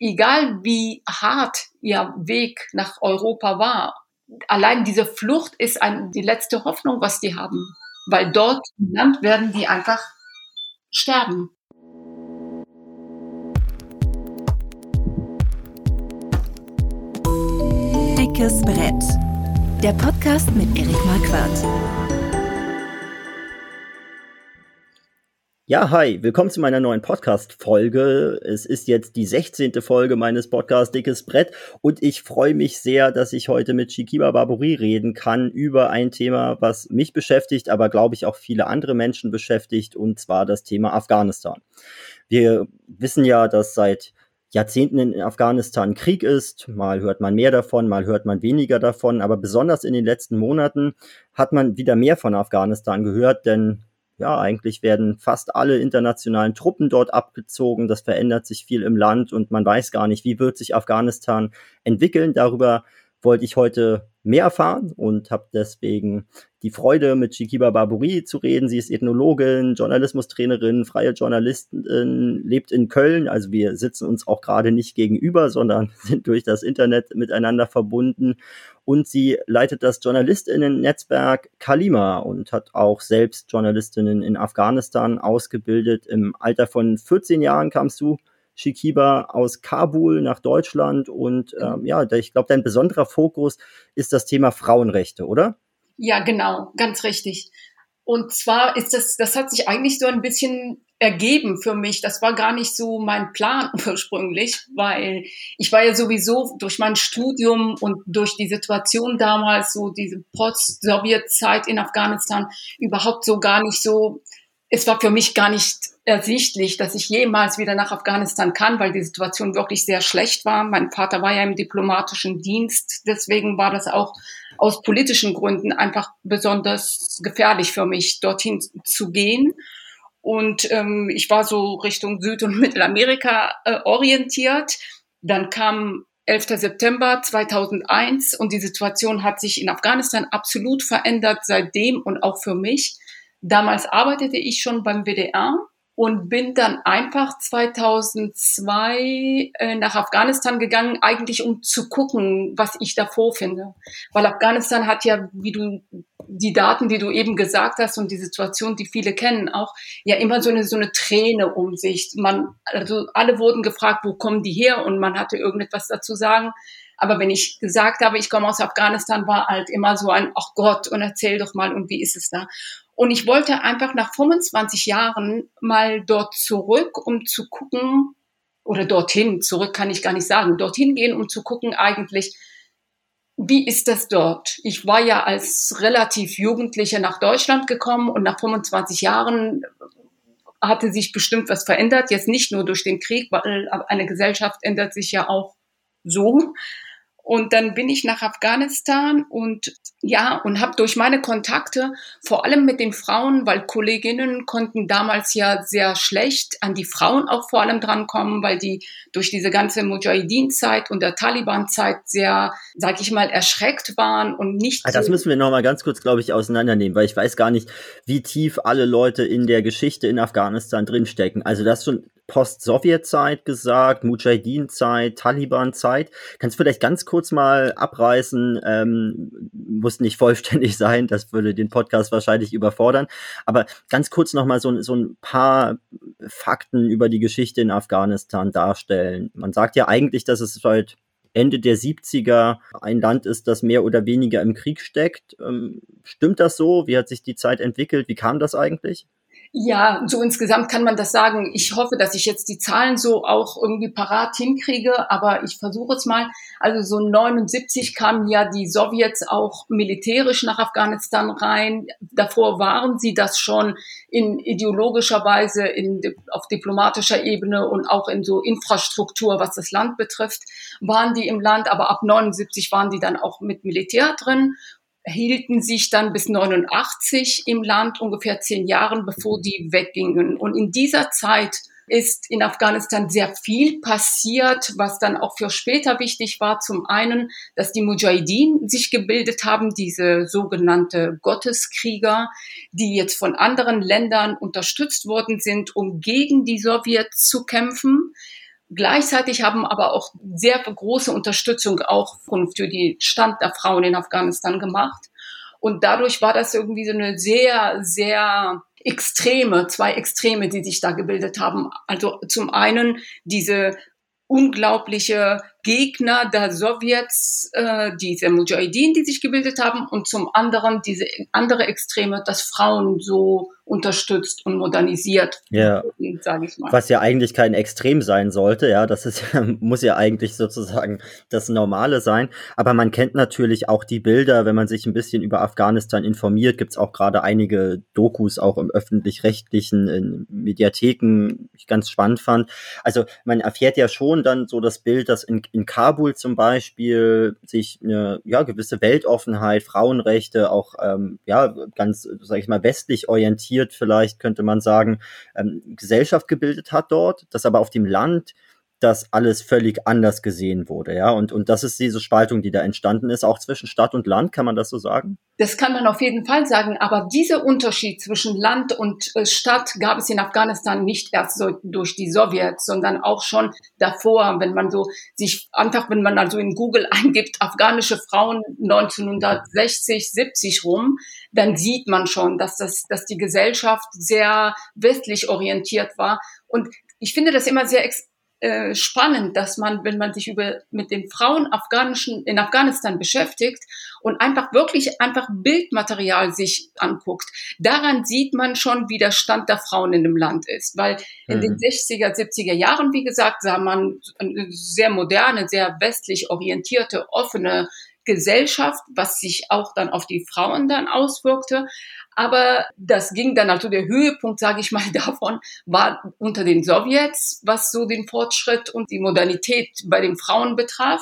egal wie hart ihr Weg nach Europa war, allein diese Flucht ist ein, die letzte Hoffnung, was die haben. Weil dort im Land werden die einfach sterben. Dickes Brett. Der Podcast mit Erik Marquardt. Ja, hi, willkommen zu meiner neuen Podcast-Folge. Es ist jetzt die 16. Folge meines Podcasts Dickes Brett und ich freue mich sehr, dass ich heute mit Shikiba Barbouri reden kann über ein Thema, was mich beschäftigt, aber glaube ich auch viele andere Menschen beschäftigt und zwar das Thema Afghanistan. Wir wissen ja, dass seit Jahrzehnten in Afghanistan Krieg ist. Mal hört man mehr davon, mal hört man weniger davon. Aber besonders in den letzten Monaten hat man wieder mehr von Afghanistan gehört, denn ja, eigentlich werden fast alle internationalen Truppen dort abgezogen. Das verändert sich viel im Land und man weiß gar nicht, wie wird sich Afghanistan entwickeln. Darüber wollte ich heute mehr erfahren und habe deswegen die Freude, mit Shikiba Barbouri zu reden. Sie ist Ethnologin, Journalismustrainerin, freie Journalistin, lebt in Köln. Also wir sitzen uns auch gerade nicht gegenüber, sondern sind durch das Internet miteinander verbunden. Und sie leitet das Journalistinnen-Netzwerk Kalima und hat auch selbst Journalistinnen in Afghanistan ausgebildet. Im Alter von 14 Jahren kamst du Shikiba aus Kabul nach Deutschland. Und ähm, ja, ich glaube, dein besonderer Fokus ist das Thema Frauenrechte, oder? Ja, genau, ganz richtig. Und zwar ist das, das hat sich eigentlich so ein bisschen ergeben für mich. Das war gar nicht so mein Plan ursprünglich, weil ich war ja sowieso durch mein Studium und durch die Situation damals, so diese Post-Sowjet-Zeit in Afghanistan, überhaupt so gar nicht so, es war für mich gar nicht ersichtlich, dass ich jemals wieder nach Afghanistan kann, weil die Situation wirklich sehr schlecht war. Mein Vater war ja im diplomatischen Dienst, deswegen war das auch aus politischen Gründen einfach besonders gefährlich für mich, dorthin zu gehen. Und ähm, ich war so Richtung Süd- und Mittelamerika äh, orientiert. Dann kam 11. September 2001 und die Situation hat sich in Afghanistan absolut verändert seitdem und auch für mich. Damals arbeitete ich schon beim WDR und bin dann einfach 2002 äh, nach Afghanistan gegangen, eigentlich um zu gucken, was ich da vorfinde. Weil Afghanistan hat ja, wie du die Daten, die du eben gesagt hast und die Situation, die viele kennen, auch ja immer so eine so eine Träne um sich. Man, also alle wurden gefragt, wo kommen die her? Und man hatte irgendetwas dazu sagen. Aber wenn ich gesagt habe, ich komme aus Afghanistan, war halt immer so ein, ach Gott, und erzähl doch mal, und wie ist es da? Und ich wollte einfach nach 25 Jahren mal dort zurück, um zu gucken, oder dorthin, zurück kann ich gar nicht sagen, dorthin gehen, um zu gucken eigentlich, wie ist das dort? Ich war ja als relativ Jugendliche nach Deutschland gekommen und nach 25 Jahren hatte sich bestimmt was verändert. Jetzt nicht nur durch den Krieg, weil eine Gesellschaft ändert sich ja auch so. Und dann bin ich nach Afghanistan und ja, und habe durch meine Kontakte, vor allem mit den Frauen, weil Kolleginnen konnten damals ja sehr schlecht an die Frauen auch vor allem drankommen, weil die durch diese ganze Mujahideen-Zeit und der Taliban-Zeit sehr, sag ich mal, erschreckt waren und nicht. Ah, das müssen wir nochmal ganz kurz, glaube ich, auseinandernehmen, weil ich weiß gar nicht, wie tief alle Leute in der Geschichte in Afghanistan drinstecken. Also das schon Post-Sowjet-Zeit gesagt, Mujahideen-Zeit, Taliban-Zeit. Kannst du vielleicht ganz kurz mal abreißen, ähm, muss nicht vollständig sein, das würde den Podcast wahrscheinlich überfordern, aber ganz kurz nochmal so, so ein paar Fakten über die Geschichte in Afghanistan darstellen. Man sagt ja eigentlich, dass es seit Ende der 70er ein Land ist, das mehr oder weniger im Krieg steckt. Ähm, stimmt das so? Wie hat sich die Zeit entwickelt? Wie kam das eigentlich? Ja, so insgesamt kann man das sagen. Ich hoffe, dass ich jetzt die Zahlen so auch irgendwie parat hinkriege, aber ich versuche es mal. Also so 79 kamen ja die Sowjets auch militärisch nach Afghanistan rein. Davor waren sie das schon in ideologischer Weise, in, auf diplomatischer Ebene und auch in so Infrastruktur, was das Land betrifft, waren die im Land. Aber ab 79 waren die dann auch mit Militär drin hielten sich dann bis 89 im Land, ungefähr zehn Jahren, bevor die weggingen. Und in dieser Zeit ist in Afghanistan sehr viel passiert, was dann auch für später wichtig war. Zum einen, dass die Mujahideen sich gebildet haben, diese sogenannte Gotteskrieger, die jetzt von anderen Ländern unterstützt worden sind, um gegen die Sowjets zu kämpfen Gleichzeitig haben aber auch sehr große Unterstützung auch für die Stand der Frauen in Afghanistan gemacht. Und dadurch war das irgendwie so eine sehr, sehr extreme, zwei Extreme, die sich da gebildet haben. Also zum einen diese unglaubliche Gegner der Sowjets, äh, diese Mujahideen, die sich gebildet haben, und zum anderen diese andere Extreme, dass Frauen so unterstützt und modernisiert, ja. sage ich mal. Was ja eigentlich kein Extrem sein sollte, ja, das ist, muss ja eigentlich sozusagen das Normale sein. Aber man kennt natürlich auch die Bilder, wenn man sich ein bisschen über Afghanistan informiert, gibt es auch gerade einige Dokus auch im öffentlich-rechtlichen Mediatheken, ich ganz spannend fand. Also man erfährt ja schon dann so das Bild, dass in, in Kabul zum Beispiel sich eine ja, gewisse Weltoffenheit, Frauenrechte, auch ähm, ja, ganz, sag ich mal, westlich orientiert orientiert vielleicht, könnte man sagen, ähm, Gesellschaft gebildet hat dort, das aber auf dem Land dass alles völlig anders gesehen wurde, ja. Und, und das ist diese Spaltung, die da entstanden ist, auch zwischen Stadt und Land, kann man das so sagen? Das kann man auf jeden Fall sagen, aber dieser Unterschied zwischen Land und äh, Stadt gab es in Afghanistan nicht erst so durch die Sowjets, sondern auch schon davor, wenn man so sich einfach, wenn man also in Google eingibt, afghanische Frauen 1960, 70 rum, dann sieht man schon, dass das, dass die Gesellschaft sehr westlich orientiert war. Und ich finde das immer sehr äh, spannend, dass man, wenn man sich über mit den Frauen afghanischen in Afghanistan beschäftigt und einfach wirklich einfach Bildmaterial sich anguckt, daran sieht man schon, wie der Stand der Frauen in dem Land ist, weil in den 60er, mhm. 70er Jahren, wie gesagt, sah man sehr moderne, sehr westlich orientierte, offene Gesellschaft, was sich auch dann auf die Frauen dann auswirkte. Aber das ging dann, also der Höhepunkt, sage ich mal, davon war unter den Sowjets, was so den Fortschritt und die Modernität bei den Frauen betraf.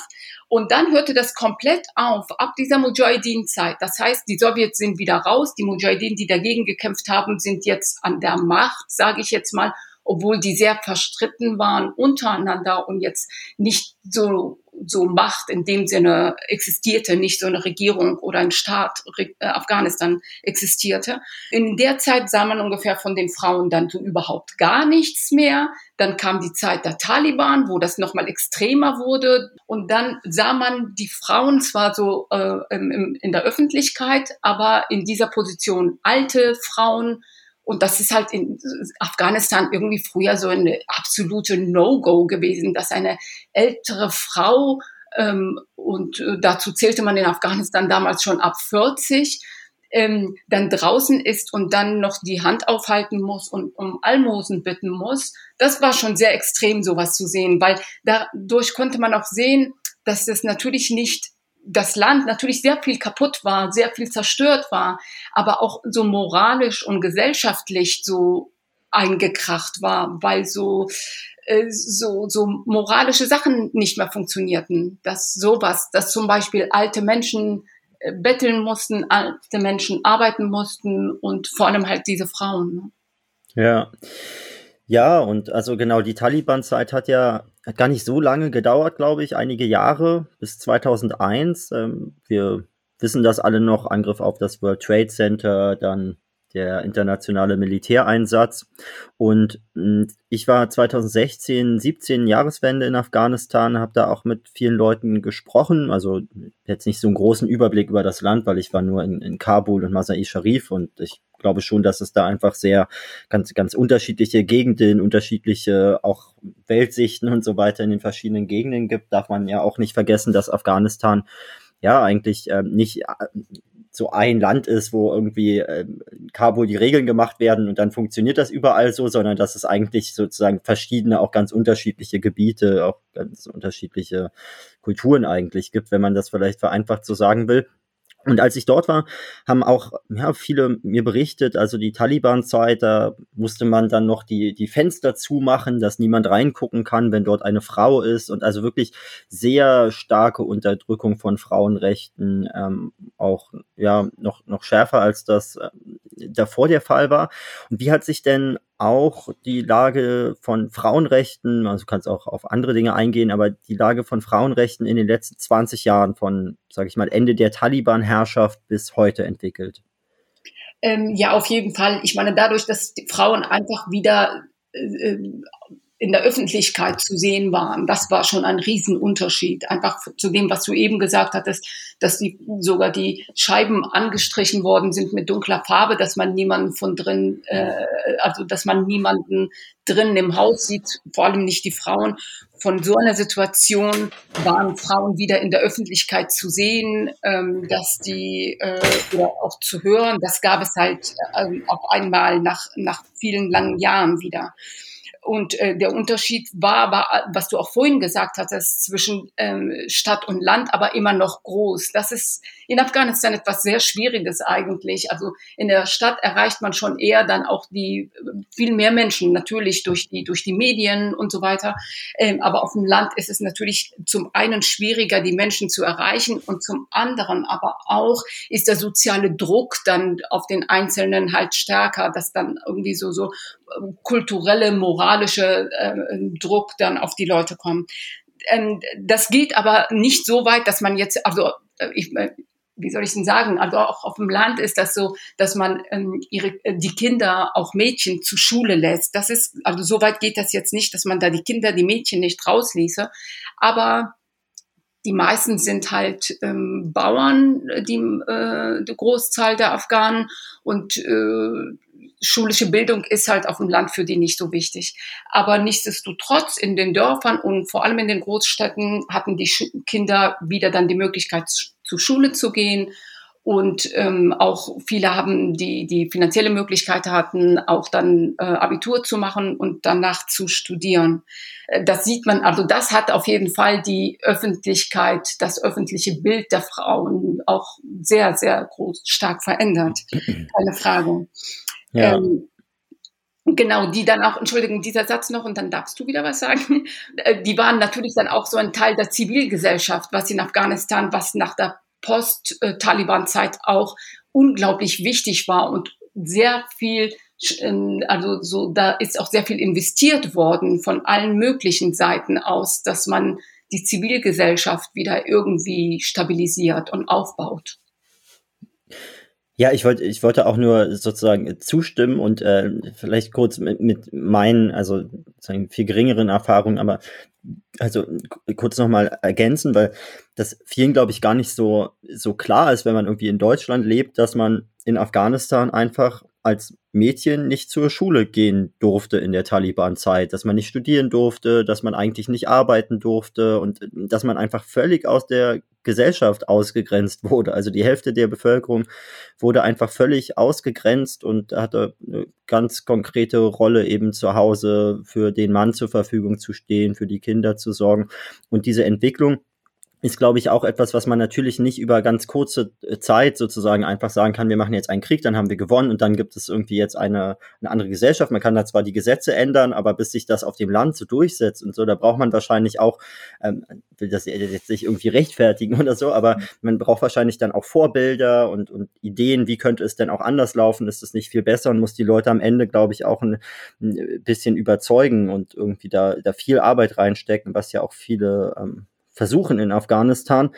Und dann hörte das komplett auf, ab dieser Mujahideen-Zeit. Das heißt, die Sowjets sind wieder raus, die Mujahideen, die dagegen gekämpft haben, sind jetzt an der Macht, sage ich jetzt mal, obwohl die sehr verstritten waren untereinander und jetzt nicht so so Macht in dem Sinne existierte, nicht so eine Regierung oder ein Staat äh, Afghanistan existierte. In der Zeit sah man ungefähr von den Frauen dann so überhaupt gar nichts mehr. Dann kam die Zeit der Taliban, wo das nochmal extremer wurde. Und dann sah man die Frauen zwar so äh, in, in der Öffentlichkeit, aber in dieser Position alte Frauen, und das ist halt in Afghanistan irgendwie früher so eine absolute No-Go gewesen, dass eine ältere Frau, ähm, und äh, dazu zählte man in Afghanistan damals schon ab 40, ähm, dann draußen ist und dann noch die Hand aufhalten muss und um Almosen bitten muss. Das war schon sehr extrem, sowas zu sehen, weil dadurch konnte man auch sehen, dass es natürlich nicht das Land natürlich sehr viel kaputt war, sehr viel zerstört war, aber auch so moralisch und gesellschaftlich so eingekracht war, weil so äh, so so moralische Sachen nicht mehr funktionierten. Dass sowas, dass zum Beispiel alte Menschen äh, betteln mussten, alte Menschen arbeiten mussten und vor allem halt diese Frauen. Ne? Ja. Ja, und also genau, die Taliban-Zeit hat ja hat gar nicht so lange gedauert, glaube ich, einige Jahre bis 2001. Ähm, wir wissen das alle noch, Angriff auf das World Trade Center, dann der internationale Militäreinsatz. Und hm, ich war 2016, 17 Jahreswende in Afghanistan, habe da auch mit vielen Leuten gesprochen. Also jetzt nicht so einen großen Überblick über das Land, weil ich war nur in, in Kabul und Masai Sharif und ich glaube schon, dass es da einfach sehr ganz, ganz unterschiedliche Gegenden, unterschiedliche auch Weltsichten und so weiter in den verschiedenen Gegenden gibt. Darf man ja auch nicht vergessen, dass Afghanistan ja eigentlich ähm, nicht äh, so ein Land ist, wo irgendwie äh, Kabul die Regeln gemacht werden und dann funktioniert das überall so, sondern dass es eigentlich sozusagen verschiedene, auch ganz unterschiedliche Gebiete, auch ganz unterschiedliche Kulturen eigentlich gibt, wenn man das vielleicht vereinfacht so sagen will. Und als ich dort war, haben auch ja, viele mir berichtet, also die Taliban-Zeit, da musste man dann noch die, die Fenster zumachen, dass niemand reingucken kann, wenn dort eine Frau ist. Und also wirklich sehr starke Unterdrückung von Frauenrechten, ähm, auch ja noch, noch schärfer als das äh, davor der Fall war. Und wie hat sich denn auch die Lage von Frauenrechten, also du kannst auch auf andere Dinge eingehen, aber die Lage von Frauenrechten in den letzten 20 Jahren von, sage ich mal, Ende der Taliban-Herrschaft bis heute entwickelt? Ähm, ja, auf jeden Fall. Ich meine, dadurch, dass Frauen einfach wieder äh, in der Öffentlichkeit zu sehen waren. Das war schon ein Riesenunterschied. Einfach zu dem, was du eben gesagt hattest, dass die, sogar die Scheiben angestrichen worden sind mit dunkler Farbe, dass man niemanden von drin, äh, also dass man niemanden drinnen im Haus sieht, vor allem nicht die Frauen. Von so einer Situation waren Frauen wieder in der Öffentlichkeit zu sehen, ähm, dass die äh, oder auch zu hören. Das gab es halt äh, auf einmal nach nach vielen langen Jahren wieder. Und äh, der Unterschied war aber, was du auch vorhin gesagt hattest, zwischen ähm, Stadt und Land, aber immer noch groß. Das ist in Afghanistan etwas sehr Schwieriges eigentlich. Also in der Stadt erreicht man schon eher dann auch die viel mehr Menschen, natürlich durch die, durch die Medien und so weiter. Ähm, aber auf dem Land ist es natürlich zum einen schwieriger, die Menschen zu erreichen und zum anderen aber auch ist der soziale Druck dann auf den Einzelnen halt stärker, dass dann irgendwie so, so kulturelle, moralische äh, Druck dann auf die Leute kommt. Ähm, das geht aber nicht so weit, dass man jetzt, also äh, ich, äh, wie soll ich denn sagen, also auch auf dem Land ist das so, dass man ähm, ihre, äh, die Kinder, auch Mädchen, zur Schule lässt. Das ist, also so weit geht das jetzt nicht, dass man da die Kinder, die Mädchen nicht rausließe. Aber die meisten sind halt ähm, Bauern, die, äh, die Großzahl der Afghanen und äh, schulische Bildung ist halt auf dem Land für die nicht so wichtig. Aber nichtsdestotrotz in den Dörfern und vor allem in den Großstädten hatten die Kinder wieder dann die Möglichkeit, zur Schule zu gehen. Und ähm, auch viele haben die, die finanzielle Möglichkeit hatten, auch dann äh, Abitur zu machen und danach zu studieren. Äh, das sieht man, also das hat auf jeden Fall die Öffentlichkeit, das öffentliche Bild der Frauen auch sehr, sehr groß, stark verändert. Keine Frage. Ja. Ähm, Genau, die dann auch, Entschuldigung, dieser Satz noch und dann darfst du wieder was sagen. Äh, die waren natürlich dann auch so ein Teil der Zivilgesellschaft, was in Afghanistan, was nach der Post-Taliban-Zeit auch unglaublich wichtig war und sehr viel, ähm, also so, da ist auch sehr viel investiert worden von allen möglichen Seiten aus, dass man die Zivilgesellschaft wieder irgendwie stabilisiert und aufbaut. Ja, ich wollte, ich wollte auch nur sozusagen zustimmen und äh, vielleicht kurz mit, mit meinen, also sozusagen viel geringeren Erfahrungen, aber also kurz nochmal ergänzen, weil das vielen, glaube ich, gar nicht so, so klar ist, wenn man irgendwie in Deutschland lebt, dass man in Afghanistan einfach als Mädchen nicht zur Schule gehen durfte in der Taliban-Zeit, dass man nicht studieren durfte, dass man eigentlich nicht arbeiten durfte und äh, dass man einfach völlig aus der Gesellschaft ausgegrenzt wurde. Also die Hälfte der Bevölkerung wurde einfach völlig ausgegrenzt und hatte eine ganz konkrete Rolle eben zu Hause für den Mann zur Verfügung zu stehen, für die Kinder zu sorgen. Und diese Entwicklung ist, glaube ich, auch etwas, was man natürlich nicht über ganz kurze äh, Zeit sozusagen einfach sagen kann, wir machen jetzt einen Krieg, dann haben wir gewonnen und dann gibt es irgendwie jetzt eine, eine andere Gesellschaft. Man kann da zwar die Gesetze ändern, aber bis sich das auf dem Land so durchsetzt und so, da braucht man wahrscheinlich auch, ähm, will das jetzt nicht irgendwie rechtfertigen oder so, aber man braucht wahrscheinlich dann auch Vorbilder und, und Ideen, wie könnte es denn auch anders laufen, ist es nicht viel besser und muss die Leute am Ende, glaube ich, auch ein, ein bisschen überzeugen und irgendwie da, da viel Arbeit reinstecken, was ja auch viele ähm, versuchen in Afghanistan.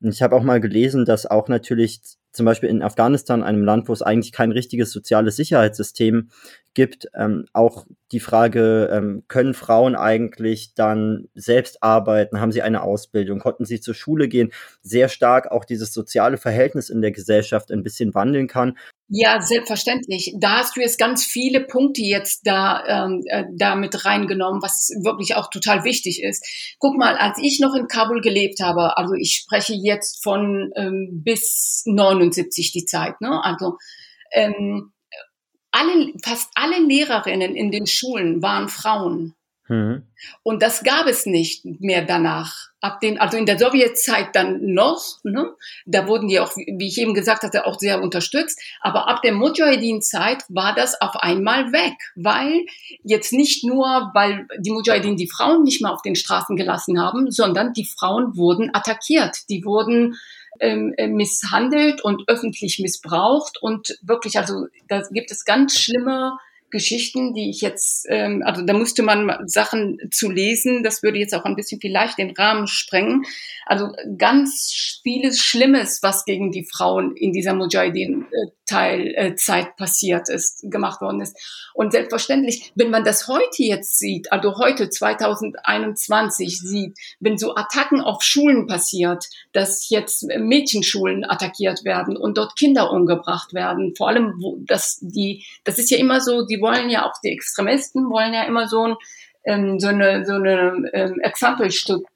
Und ich habe auch mal gelesen, dass auch natürlich zum Beispiel in Afghanistan, einem Land, wo es eigentlich kein richtiges soziales Sicherheitssystem gibt, ähm, auch die Frage, ähm, können Frauen eigentlich dann selbst arbeiten? Haben sie eine Ausbildung? Konnten sie zur Schule gehen? Sehr stark auch dieses soziale Verhältnis in der Gesellschaft ein bisschen wandeln kann. Ja, selbstverständlich. Da hast du jetzt ganz viele Punkte jetzt da, ähm, äh, da mit reingenommen, was wirklich auch total wichtig ist. Guck mal, als ich noch in Kabul gelebt habe, also ich spreche jetzt von ähm, bis 79 die Zeit, ne? Also ähm, alle, fast alle Lehrerinnen in den Schulen waren Frauen. Mhm. Und das gab es nicht mehr danach. Ab den, also in der Sowjetzeit dann noch, ne? da wurden die auch, wie ich eben gesagt hatte, auch sehr unterstützt. Aber ab der Mujahideen-Zeit war das auf einmal weg, weil jetzt nicht nur, weil die Mujahideen die Frauen nicht mehr auf den Straßen gelassen haben, sondern die Frauen wurden attackiert. Die wurden ähm, äh, misshandelt und öffentlich missbraucht und wirklich, also da gibt es ganz schlimme Geschichten, die ich jetzt, ähm, also da musste man Sachen zu lesen, das würde jetzt auch ein bisschen vielleicht den Rahmen sprengen. Also ganz vieles Schlimmes, was gegen die Frauen in dieser Mujahideen Teilzeit passiert ist, gemacht worden ist. Und selbstverständlich, wenn man das heute jetzt sieht, also heute 2021 sieht, wenn so Attacken auf Schulen passiert, dass jetzt Mädchenschulen attackiert werden und dort Kinder umgebracht werden, vor allem, wo das die, das ist ja immer so, die wollen ja auch die Extremisten wollen ja immer so ein ähm, so eine, so eine ähm, Exempel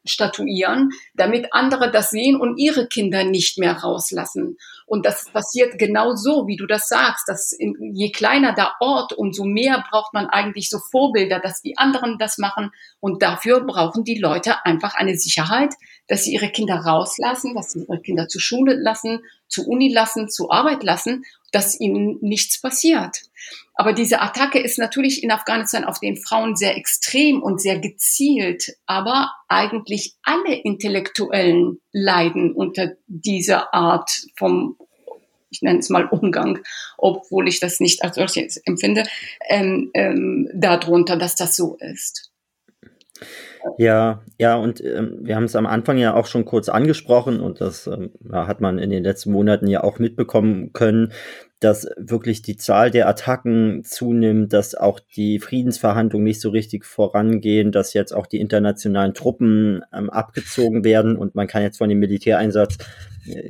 statuieren, damit andere das sehen und ihre Kinder nicht mehr rauslassen. Und das passiert genau so, wie du das sagst, dass in, je kleiner der Ort, umso mehr braucht man eigentlich so Vorbilder, dass die anderen das machen. Und dafür brauchen die Leute einfach eine Sicherheit, dass sie ihre Kinder rauslassen, dass sie ihre Kinder zur Schule lassen, zur Uni lassen, zur Arbeit lassen, dass ihnen nichts passiert. Aber diese Attacke ist natürlich in Afghanistan auf den Frauen sehr extrem und sehr gezielt. Aber eigentlich alle Intellektuellen leiden unter dieser Art vom ich nenne es mal Umgang, obwohl ich das nicht als solches empfinde, ähm, ähm, darunter, dass das so ist. Ja, ja, und ähm, wir haben es am Anfang ja auch schon kurz angesprochen und das ähm, hat man in den letzten Monaten ja auch mitbekommen können, dass wirklich die Zahl der Attacken zunimmt, dass auch die Friedensverhandlungen nicht so richtig vorangehen, dass jetzt auch die internationalen Truppen ähm, abgezogen werden und man kann jetzt von dem Militäreinsatz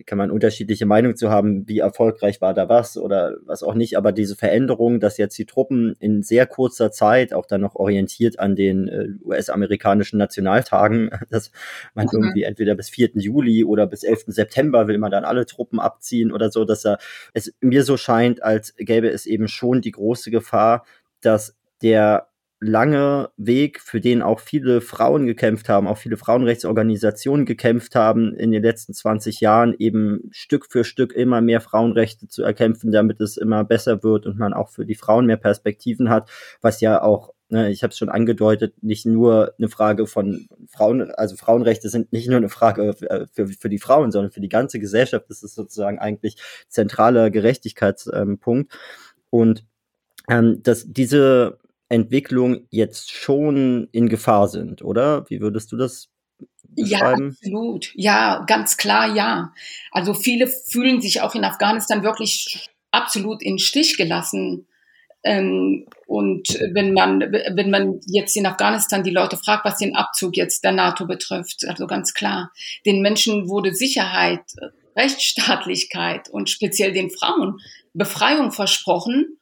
kann man unterschiedliche Meinungen zu haben, wie erfolgreich war da was oder was auch nicht, aber diese Veränderung, dass jetzt die Truppen in sehr kurzer Zeit, auch dann noch orientiert an den äh, US-amerikanischen Nationaltagen, dass man mhm. irgendwie entweder bis 4. Juli oder bis 11. September will man dann alle Truppen abziehen oder so, dass er es mir so scheint, als gäbe es eben schon die große Gefahr, dass der lange Weg, für den auch viele Frauen gekämpft haben, auch viele Frauenrechtsorganisationen gekämpft haben, in den letzten 20 Jahren eben Stück für Stück immer mehr Frauenrechte zu erkämpfen, damit es immer besser wird und man auch für die Frauen mehr Perspektiven hat, was ja auch ne, ich habe es schon angedeutet, nicht nur eine Frage von Frauen, also Frauenrechte sind nicht nur eine Frage für, für, die Frauen, sondern für die ganze Gesellschaft. Das ist sozusagen eigentlich zentraler Gerechtigkeitspunkt. und ähm, dass diese Entwicklung jetzt schon in Gefahr sind, oder? Wie würdest du das beschreiben? Ja, absolut. Ja, ganz klar, ja. Also viele fühlen sich auch in Afghanistan wirklich absolut in Stich gelassen. Ähm, und wenn man, wenn man jetzt in Afghanistan die Leute fragt, was den Abzug jetzt der NATO betrifft, also ganz klar, den Menschen wurde Sicherheit, Rechtsstaatlichkeit und speziell den Frauen Befreiung versprochen.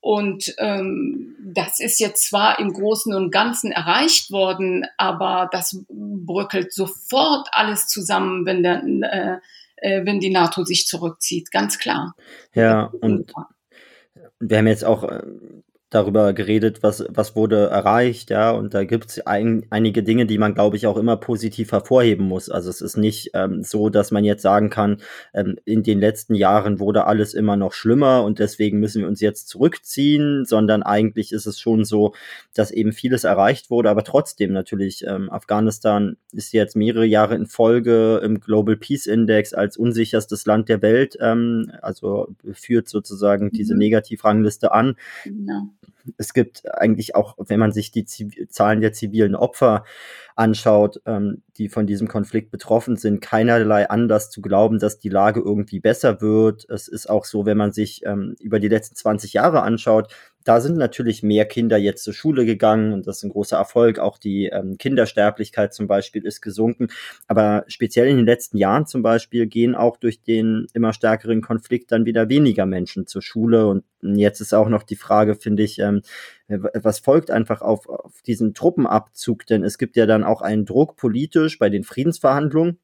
Und ähm, das ist jetzt zwar im Großen und Ganzen erreicht worden, aber das bröckelt sofort alles zusammen, wenn, der, äh, äh, wenn die NATO sich zurückzieht, ganz klar. Ja, und wir haben jetzt auch äh, darüber geredet, was, was wurde erreicht, ja, und da gibt es ein, einige Dinge, die man, glaube ich, auch immer positiv hervorheben muss. Also es ist nicht ähm, so, dass man jetzt sagen kann, ähm, in den letzten Jahren wurde alles immer noch schlimmer und deswegen müssen wir uns jetzt zurückziehen, sondern eigentlich ist es schon so, dass eben vieles erreicht wurde, aber trotzdem natürlich, ähm, Afghanistan ist jetzt mehrere Jahre in Folge im Global Peace Index als unsicherstes Land der Welt, ähm, also führt sozusagen mhm. diese Negativrangliste an. Ja es gibt eigentlich auch, wenn man sich die Ziv Zahlen der zivilen Opfer anschaut, ähm, die von diesem Konflikt betroffen sind, keinerlei Anlass zu glauben, dass die Lage irgendwie besser wird. Es ist auch so, wenn man sich ähm, über die letzten 20 Jahre anschaut, da sind natürlich mehr Kinder jetzt zur Schule gegangen und das ist ein großer Erfolg. Auch die ähm, Kindersterblichkeit zum Beispiel ist gesunken. Aber speziell in den letzten Jahren zum Beispiel gehen auch durch den immer stärkeren Konflikt dann wieder weniger Menschen zur Schule. Und jetzt ist auch noch die Frage, finde ich, ähm, was folgt einfach auf, auf diesen Truppenabzug? Denn es gibt ja dann auch einen Druck politisch bei den Friedensverhandlungen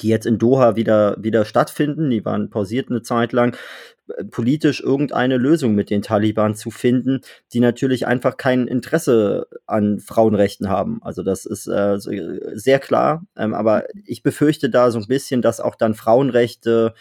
die jetzt in Doha wieder, wieder stattfinden, die waren pausiert eine Zeit lang, äh, politisch irgendeine Lösung mit den Taliban zu finden, die natürlich einfach kein Interesse an Frauenrechten haben. Also das ist äh, sehr klar, ähm, aber ich befürchte da so ein bisschen, dass auch dann Frauenrechte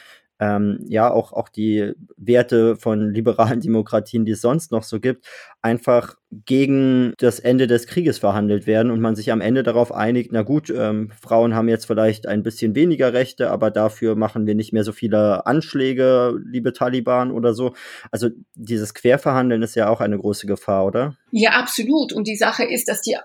ähm, ja auch, auch die Werte von liberalen Demokratien, die es sonst noch so gibt, einfach gegen das Ende des Krieges verhandelt werden und man sich am Ende darauf einigt, na gut, ähm, Frauen haben jetzt vielleicht ein bisschen weniger Rechte, aber dafür machen wir nicht mehr so viele Anschläge, liebe Taliban oder so. Also dieses Querverhandeln ist ja auch eine große Gefahr, oder? Ja, absolut. Und die Sache ist, dass die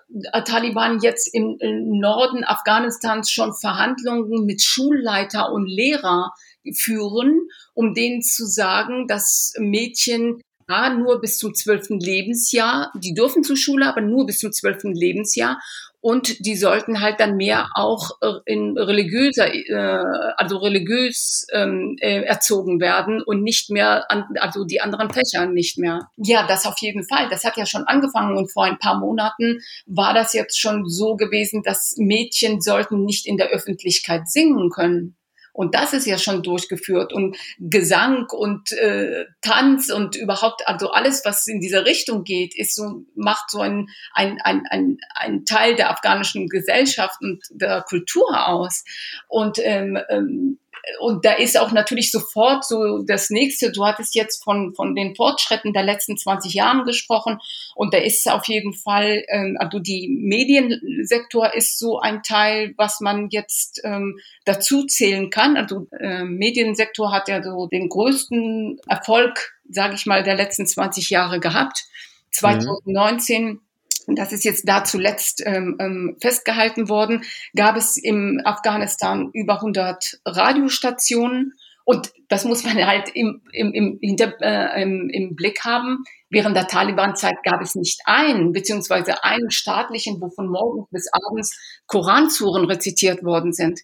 Taliban jetzt im Norden Afghanistans schon Verhandlungen mit Schulleiter und Lehrer führen, um denen zu sagen, dass Mädchen ja, nur bis zum zwölften Lebensjahr. Die dürfen zur Schule, aber nur bis zum zwölften Lebensjahr. Und die sollten halt dann mehr auch äh, in religiöser, äh, also religiös ähm, äh, erzogen werden und nicht mehr, an, also die anderen Fächer nicht mehr. Ja, das auf jeden Fall. Das hat ja schon angefangen und vor ein paar Monaten war das jetzt schon so gewesen, dass Mädchen sollten nicht in der Öffentlichkeit singen können. Und das ist ja schon durchgeführt. Und Gesang und äh, Tanz und überhaupt, also alles, was in diese Richtung geht, ist so, macht so ein, ein, ein, ein, ein Teil der afghanischen Gesellschaft und der Kultur aus. Und ähm, ähm, und da ist auch natürlich sofort so das nächste. Du hattest jetzt von, von den Fortschritten der letzten 20 Jahren gesprochen. Und da ist auf jeden Fall, ähm, also die Mediensektor ist so ein Teil, was man jetzt ähm, dazu zählen kann. Also äh, Mediensektor hat ja so den größten Erfolg, sage ich mal, der letzten 20 Jahre gehabt. 2019 mhm das ist jetzt da zuletzt ähm, ähm, festgehalten worden, gab es im Afghanistan über 100 Radiostationen. Und das muss man halt im, im, im, hinter, äh, im, im Blick haben. Während der Taliban-Zeit gab es nicht einen, beziehungsweise einen staatlichen, wo von morgens bis abends Koranzuren rezitiert worden sind.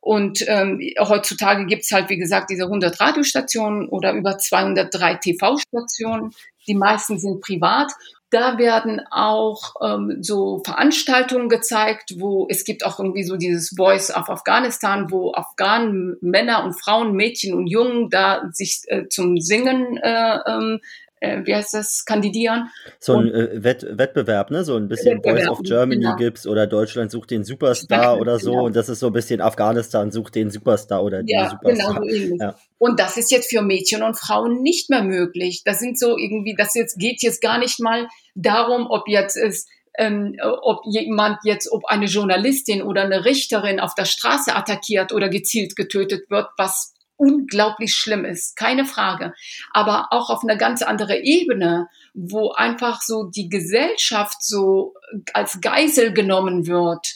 Und ähm, heutzutage gibt's halt, wie gesagt, diese 100 Radiostationen oder über 203 TV-Stationen. Die meisten sind privat. Da werden auch ähm, so Veranstaltungen gezeigt, wo es gibt auch irgendwie so dieses Voice of Afghanistan, wo Afghanen, Männer und Frauen, Mädchen und Jungen da sich äh, zum Singen äh, ähm, äh, wie heißt das, kandidieren. So ein äh, Wett Wettbewerb, ne? So ein bisschen Voice of Germany genau. gibt's oder Deutschland sucht den Superstar oder so. Genau. Und das ist so ein bisschen Afghanistan sucht den Superstar oder ja, die genau Superstar. Genau so ja. Und das ist jetzt für Mädchen und Frauen nicht mehr möglich. Das sind so irgendwie, das jetzt geht jetzt gar nicht mal darum, ob jetzt es ähm, ob jemand jetzt, ob eine Journalistin oder eine Richterin auf der Straße attackiert oder gezielt getötet wird, was unglaublich schlimm ist, keine Frage. Aber auch auf eine ganz andere Ebene, wo einfach so die Gesellschaft so als Geisel genommen wird,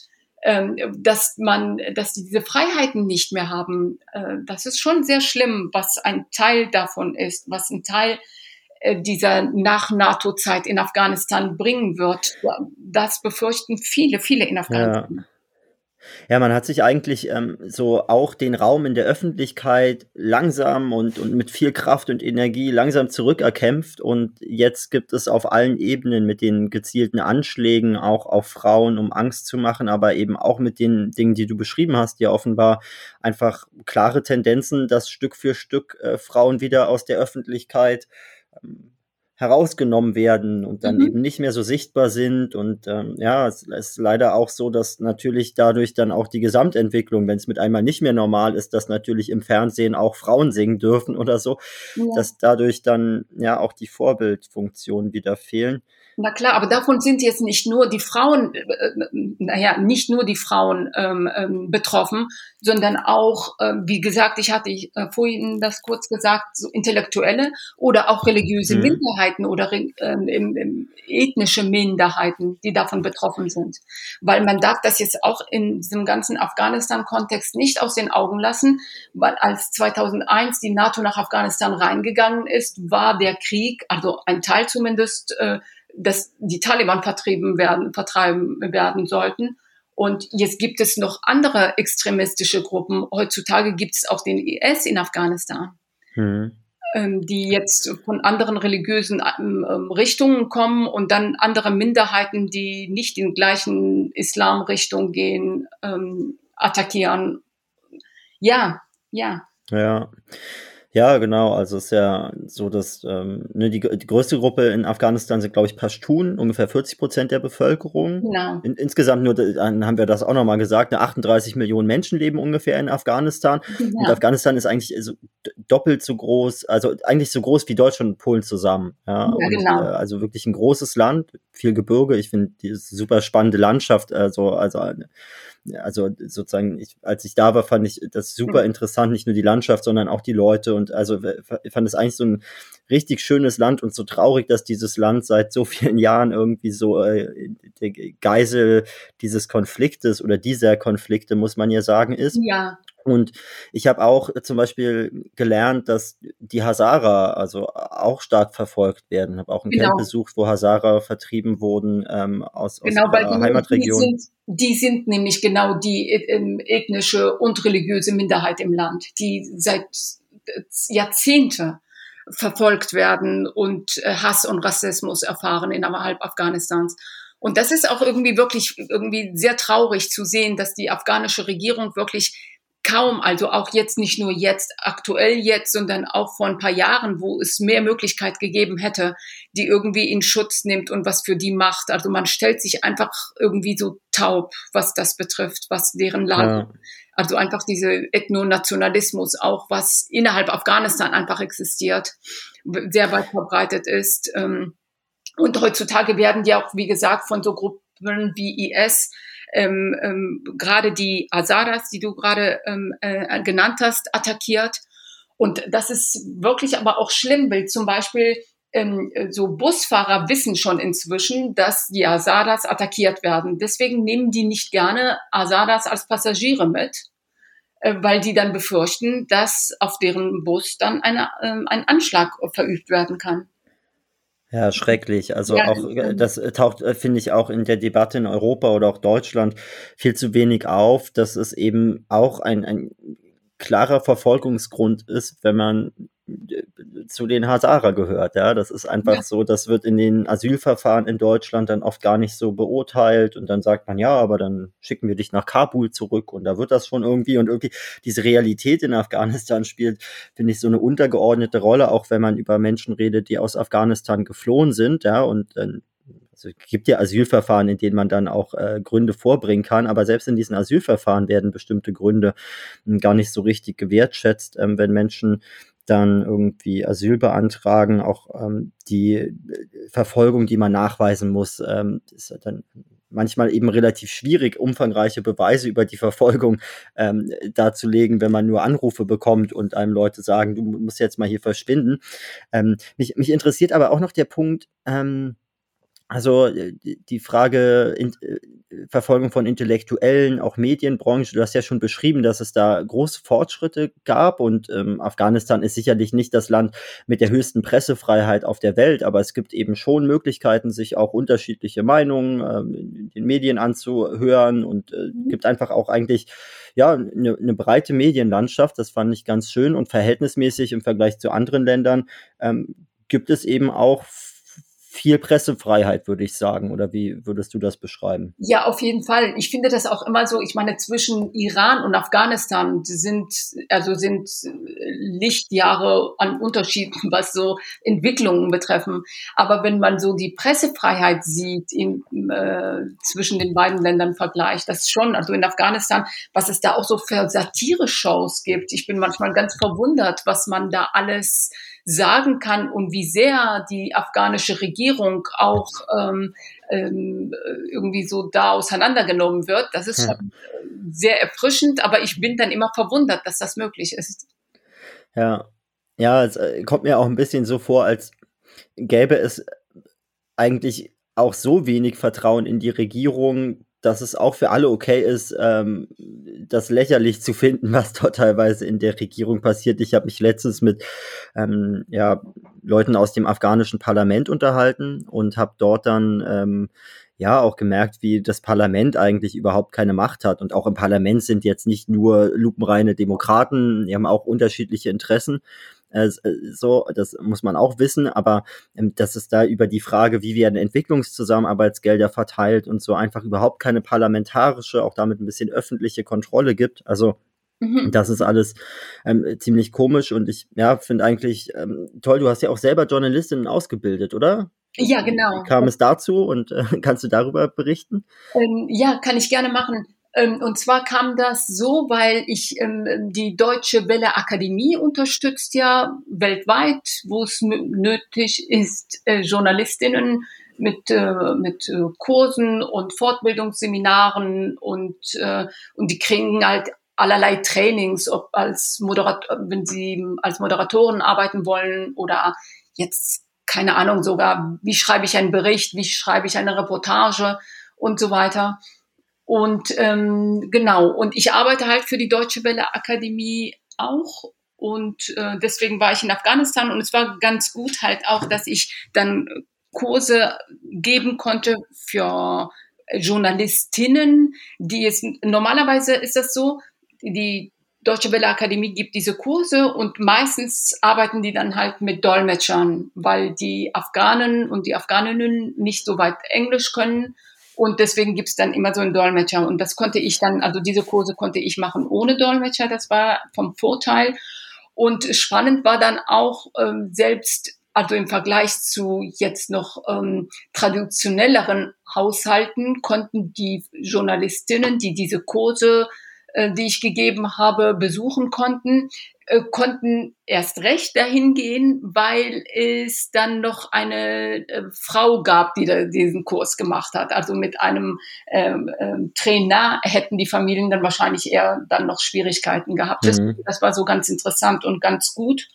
ähm, dass man, dass die diese Freiheiten nicht mehr haben. Äh, das ist schon sehr schlimm, was ein Teil davon ist, was ein Teil dieser nach-NATO-Zeit in Afghanistan bringen wird. Das befürchten viele, viele in Afghanistan. Ja. Ja, man hat sich eigentlich ähm, so auch den Raum in der Öffentlichkeit langsam und, und mit viel Kraft und Energie langsam zurückerkämpft und jetzt gibt es auf allen Ebenen mit den gezielten Anschlägen auch auf Frauen, um Angst zu machen, aber eben auch mit den Dingen, die du beschrieben hast, ja offenbar einfach klare Tendenzen, dass Stück für Stück äh, Frauen wieder aus der Öffentlichkeit ähm, herausgenommen werden und dann mhm. eben nicht mehr so sichtbar sind. Und ähm, ja, es ist leider auch so, dass natürlich dadurch dann auch die Gesamtentwicklung, wenn es mit einmal nicht mehr normal ist, dass natürlich im Fernsehen auch Frauen singen dürfen oder so, ja. dass dadurch dann ja auch die Vorbildfunktionen wieder fehlen. Na klar, aber davon sind jetzt nicht nur die Frauen, äh, naja, nicht nur die Frauen ähm, ähm, betroffen, sondern auch, äh, wie gesagt, ich hatte äh, vorhin das kurz gesagt, so Intellektuelle oder auch religiöse mhm. Minderheiten oder ähm, ethnische Minderheiten, die davon betroffen sind. Weil man darf das jetzt auch in diesem ganzen Afghanistan-Kontext nicht aus den Augen lassen, weil als 2001 die NATO nach Afghanistan reingegangen ist, war der Krieg, also ein Teil zumindest, äh, dass die Taliban vertrieben werden, vertreiben werden sollten. Und jetzt gibt es noch andere extremistische Gruppen. Heutzutage gibt es auch den IS in Afghanistan, mhm. ähm, die jetzt von anderen religiösen ähm, ähm, Richtungen kommen und dann andere Minderheiten, die nicht in gleichen Islamrichtung gehen, ähm, attackieren. Ja, ja. Ja. Ja, genau. Also es ist ja so, dass ähm, ne, die, die größte Gruppe in Afghanistan sind, glaube ich, Pashtun, ungefähr 40 Prozent der Bevölkerung. Genau. In, insgesamt nur, dann haben wir das auch nochmal gesagt, 38 Millionen Menschen leben ungefähr in Afghanistan. Ja. Und Afghanistan ist eigentlich also doppelt so groß, also eigentlich so groß wie Deutschland und Polen zusammen. Ja, ja genau. Und, äh, also wirklich ein großes Land, viel Gebirge. Ich finde die super spannende Landschaft. Also also also sozusagen, ich, als ich da war, fand ich das super mhm. interessant, nicht nur die Landschaft, sondern auch die Leute und also ich fand es eigentlich so ein richtig schönes Land und so traurig, dass dieses Land seit so vielen Jahren irgendwie so äh, der Geisel dieses Konfliktes oder dieser Konflikte, muss man ja sagen, ist. Ja. Und ich habe auch zum Beispiel gelernt, dass die Hazara also auch stark verfolgt werden. Habe auch ein genau. Camp besucht, wo Hazara vertrieben wurden ähm, aus, genau, aus der Heimatregion. Die sind, die sind nämlich genau die äh, ethnische und religiöse Minderheit im Land, die seit Jahrzehnte verfolgt werden und äh, Hass und Rassismus erfahren innerhalb Afghanistans. Und das ist auch irgendwie wirklich irgendwie sehr traurig zu sehen, dass die afghanische Regierung wirklich kaum, also auch jetzt nicht nur jetzt, aktuell jetzt, sondern auch vor ein paar Jahren, wo es mehr Möglichkeit gegeben hätte, die irgendwie in Schutz nimmt und was für die macht. Also man stellt sich einfach irgendwie so taub, was das betrifft, was deren Land, ja. also einfach diese Ethnonationalismus auch, was innerhalb Afghanistan einfach existiert, sehr weit verbreitet ist. Ähm, und heutzutage werden die auch, wie gesagt, von so Gruppen wie IS ähm, ähm, gerade die Azaras, die du gerade ähm, äh, genannt hast, attackiert. Und das ist wirklich aber auch schlimm, weil zum Beispiel ähm, so Busfahrer wissen schon inzwischen, dass die Azaras attackiert werden. Deswegen nehmen die nicht gerne Azaras als Passagiere mit, äh, weil die dann befürchten, dass auf deren Bus dann eine, äh, ein Anschlag verübt werden kann. Ja, schrecklich. Also ja, auch äh, das äh, taucht, äh, finde ich, auch in der Debatte in Europa oder auch Deutschland viel zu wenig auf, dass es eben auch ein, ein klarer Verfolgungsgrund ist, wenn man zu den Hazara gehört. Ja, das ist einfach ja. so, das wird in den Asylverfahren in Deutschland dann oft gar nicht so beurteilt und dann sagt man, ja, aber dann schicken wir dich nach Kabul zurück und da wird das schon irgendwie und irgendwie diese Realität in Afghanistan spielt, finde ich, so eine untergeordnete Rolle, auch wenn man über Menschen redet, die aus Afghanistan geflohen sind, ja, und dann also es gibt ja Asylverfahren, in denen man dann auch äh, Gründe vorbringen kann, aber selbst in diesen Asylverfahren werden bestimmte Gründe hm, gar nicht so richtig gewertschätzt, ähm, wenn Menschen dann irgendwie Asyl beantragen, auch ähm, die Verfolgung, die man nachweisen muss, ähm, ist dann manchmal eben relativ schwierig, umfangreiche Beweise über die Verfolgung ähm, darzulegen, wenn man nur Anrufe bekommt und einem Leute sagen, du musst jetzt mal hier verschwinden. Ähm, mich, mich interessiert aber auch noch der Punkt, ähm, also äh, die Frage in, äh, Verfolgung von Intellektuellen, auch Medienbranche, du hast ja schon beschrieben, dass es da große Fortschritte gab und ähm, Afghanistan ist sicherlich nicht das Land mit der höchsten Pressefreiheit auf der Welt, aber es gibt eben schon Möglichkeiten, sich auch unterschiedliche Meinungen ähm, in den Medien anzuhören und äh, mhm. gibt einfach auch eigentlich ja eine, eine breite Medienlandschaft, das fand ich ganz schön und verhältnismäßig im Vergleich zu anderen Ländern ähm, gibt es eben auch viel Pressefreiheit, würde ich sagen. Oder wie würdest du das beschreiben? Ja, auf jeden Fall. Ich finde das auch immer so, ich meine, zwischen Iran und Afghanistan sind, also sind Lichtjahre an Unterschieden, was so Entwicklungen betreffen. Aber wenn man so die Pressefreiheit sieht in, äh, zwischen den beiden Ländern vergleicht, das schon, also in Afghanistan, was es da auch so für Satire-Shows gibt. Ich bin manchmal ganz verwundert, was man da alles sagen kann und wie sehr die afghanische Regierung auch ähm, ähm, irgendwie so da auseinandergenommen wird. Das ist schon sehr erfrischend, aber ich bin dann immer verwundert, dass das möglich ist. Ja, ja, es äh, kommt mir auch ein bisschen so vor, als gäbe es eigentlich auch so wenig Vertrauen in die Regierung, dass es auch für alle okay ist, ähm, das lächerlich zu finden, was dort teilweise in der Regierung passiert. Ich habe mich letztens mit ähm, ja, Leuten aus dem afghanischen Parlament unterhalten und habe dort dann ähm, ja auch gemerkt, wie das Parlament eigentlich überhaupt keine Macht hat. Und auch im Parlament sind jetzt nicht nur lupenreine Demokraten, die haben auch unterschiedliche Interessen. Äh, äh, so, das muss man auch wissen, aber ähm, dass es da über die Frage, wie werden Entwicklungszusammenarbeitsgelder verteilt und so einfach überhaupt keine parlamentarische, auch damit ein bisschen öffentliche Kontrolle gibt. Also mhm. Das ist alles ähm, ziemlich komisch und ich ja, finde eigentlich ähm, toll, du hast ja auch selber Journalistinnen ausgebildet, oder? Ja, genau. Kam es dazu und äh, kannst du darüber berichten? Ähm, ja, kann ich gerne machen. Ähm, und zwar kam das so, weil ich ähm, die Deutsche Welle Akademie unterstützt ja weltweit, wo es nötig ist, äh, Journalistinnen mit, äh, mit äh, Kursen und Fortbildungsseminaren und, und die kriegen halt allerlei Trainings, ob als Moderator, wenn sie als Moderatoren arbeiten wollen oder jetzt keine Ahnung sogar, wie schreibe ich einen Bericht, wie schreibe ich eine Reportage und so weiter. Und ähm, genau, und ich arbeite halt für die Deutsche Welle Akademie auch. Und äh, deswegen war ich in Afghanistan. Und es war ganz gut halt auch, dass ich dann Kurse geben konnte für Journalistinnen, die es normalerweise ist das so, die Deutsche Welle Akademie gibt diese Kurse und meistens arbeiten die dann halt mit Dolmetschern, weil die Afghanen und die Afghaninnen nicht so weit Englisch können und deswegen gibt's dann immer so einen Dolmetscher. Und das konnte ich dann, also diese Kurse konnte ich machen ohne Dolmetscher. Das war vom Vorteil. Und spannend war dann auch ähm, selbst, also im Vergleich zu jetzt noch ähm, traditionelleren Haushalten, konnten die Journalistinnen, die diese Kurse äh, die ich gegeben habe, besuchen konnten, konnten erst recht dahin gehen, weil es dann noch eine äh, Frau gab, die da diesen Kurs gemacht hat. Also mit einem ähm, ähm, Trainer hätten die Familien dann wahrscheinlich eher dann noch Schwierigkeiten gehabt. Mhm. Das, das, war so ganz interessant und ganz gut.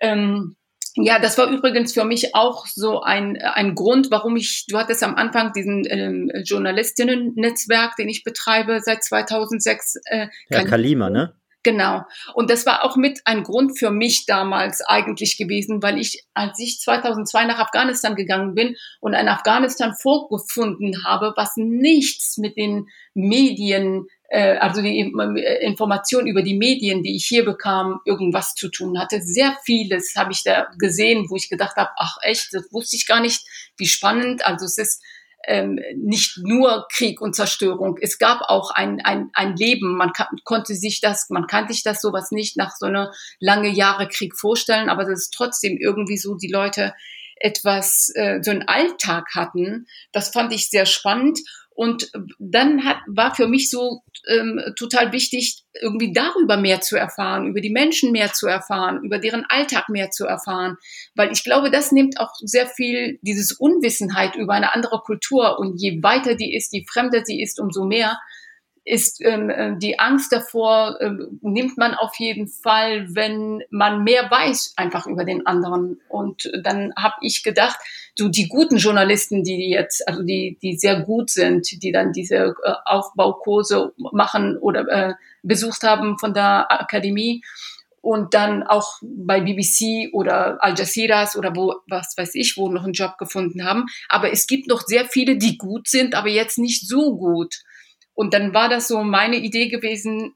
Ähm, ja, das war übrigens für mich auch so ein, ein Grund, warum ich, du hattest am Anfang diesen ähm, Journalistinnen-Netzwerk, den ich betreibe seit 2006. Äh, ja, Kalima, ne? Genau. Und das war auch mit ein Grund für mich damals eigentlich gewesen, weil ich, als ich 2002 nach Afghanistan gegangen bin und ein Afghanistan vorgefunden habe, was nichts mit den Medien äh, also die äh, Information über die Medien, die ich hier bekam, irgendwas zu tun hatte. Sehr vieles habe ich da gesehen, wo ich gedacht habe, ach echt, das wusste ich gar nicht, wie spannend. Also es ist ähm, nicht nur Krieg und Zerstörung. Es gab auch ein, ein, ein Leben. Man kann, konnte sich das, man kannte sich das sowas nicht nach so einer lange Jahre Krieg vorstellen, aber das ist trotzdem irgendwie so, die Leute etwas, äh, so einen Alltag hatten. Das fand ich sehr spannend. Und dann hat, war für mich so ähm, total wichtig, irgendwie darüber mehr zu erfahren, über die Menschen mehr zu erfahren, über deren Alltag mehr zu erfahren. Weil ich glaube, das nimmt auch sehr viel dieses Unwissenheit über eine andere Kultur. Und je weiter die ist, je fremder sie ist, umso mehr ist ähm, äh, die Angst davor, äh, nimmt man auf jeden Fall, wenn man mehr weiß einfach über den anderen. Und dann habe ich gedacht, du die guten Journalisten, die jetzt, also die, die sehr gut sind, die dann diese äh, Aufbaukurse machen oder äh, besucht haben von der Akademie und dann auch bei BBC oder Al Jazeera oder wo, was weiß ich, wo noch einen Job gefunden haben. Aber es gibt noch sehr viele, die gut sind, aber jetzt nicht so gut. Und dann war das so meine Idee gewesen,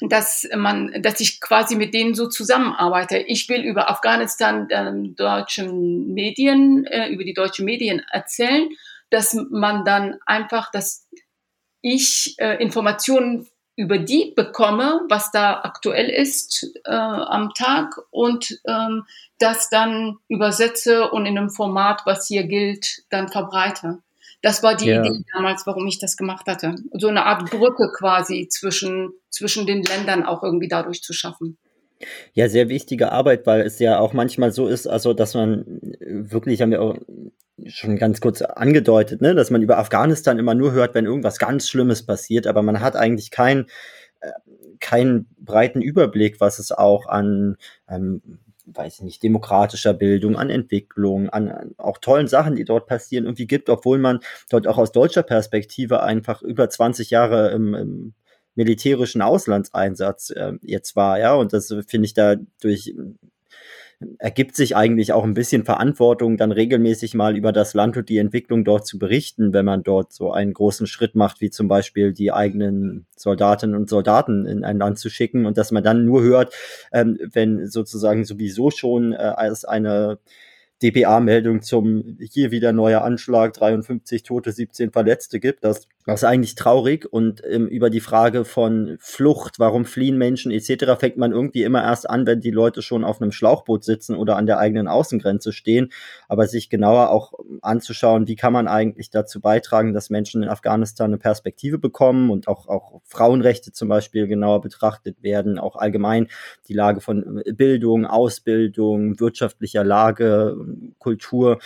dass man, dass ich quasi mit denen so zusammenarbeite. Ich will über Afghanistan äh, deutschen Medien, äh, über die deutschen Medien erzählen, dass man dann einfach, dass ich äh, Informationen über die bekomme, was da aktuell ist äh, am Tag und ähm, das dann übersetze und in einem Format, was hier gilt, dann verbreite. Das war die ja. Idee damals, warum ich das gemacht hatte. So eine Art Brücke quasi zwischen, zwischen den Ländern auch irgendwie dadurch zu schaffen. Ja, sehr wichtige Arbeit, weil es ja auch manchmal so ist, also dass man wirklich, haben wir auch schon ganz kurz angedeutet, ne, dass man über Afghanistan immer nur hört, wenn irgendwas ganz Schlimmes passiert, aber man hat eigentlich keinen äh, keinen breiten Überblick, was es auch an ähm, weiß ich nicht, demokratischer Bildung, an Entwicklung, an, an, auch tollen Sachen, die dort passieren, irgendwie gibt, obwohl man dort auch aus deutscher Perspektive einfach über 20 Jahre im, im militärischen Auslandseinsatz äh, jetzt war, ja, und das finde ich dadurch ergibt sich eigentlich auch ein bisschen Verantwortung, dann regelmäßig mal über das Land und die Entwicklung dort zu berichten, wenn man dort so einen großen Schritt macht, wie zum Beispiel die eigenen Soldatinnen und Soldaten in ein Land zu schicken und dass man dann nur hört, ähm, wenn sozusagen sowieso schon äh, als eine DPA-Meldung zum hier wieder neuer Anschlag, 53 Tote, 17 Verletzte gibt. Das, das ist eigentlich traurig. Und ähm, über die Frage von Flucht, warum fliehen Menschen etc., fängt man irgendwie immer erst an, wenn die Leute schon auf einem Schlauchboot sitzen oder an der eigenen Außengrenze stehen. Aber sich genauer auch anzuschauen, wie kann man eigentlich dazu beitragen, dass Menschen in Afghanistan eine Perspektive bekommen und auch, auch Frauenrechte zum Beispiel genauer betrachtet werden, auch allgemein die Lage von Bildung, Ausbildung, wirtschaftlicher Lage, Kultur,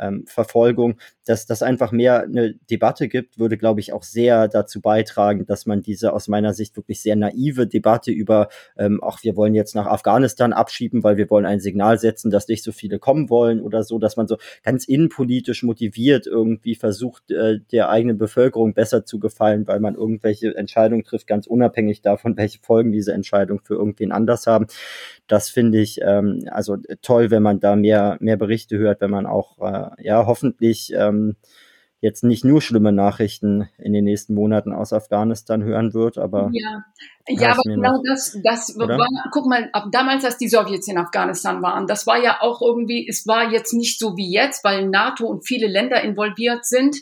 ähm, Verfolgung, dass das einfach mehr eine Debatte gibt, würde, glaube ich, auch sehr dazu beitragen, dass man diese aus meiner Sicht wirklich sehr naive Debatte über, ähm, ach, wir wollen jetzt nach Afghanistan abschieben, weil wir wollen ein Signal setzen, dass nicht so viele kommen wollen oder so, dass man so ganz innenpolitisch motiviert irgendwie versucht, äh, der eigenen Bevölkerung besser zu gefallen, weil man irgendwelche Entscheidungen trifft, ganz unabhängig davon, welche Folgen diese Entscheidung für irgendwen anders haben. Das finde ich ähm, also toll, wenn man da mehr, mehr Berichte hört, wenn man auch äh, ja hoffentlich ähm, jetzt nicht nur schlimme Nachrichten in den nächsten Monaten aus Afghanistan hören wird, aber ja, ja aber genau das, das war, guck mal, damals, als die Sowjets in Afghanistan waren, das war ja auch irgendwie, es war jetzt nicht so wie jetzt, weil NATO und viele Länder involviert sind.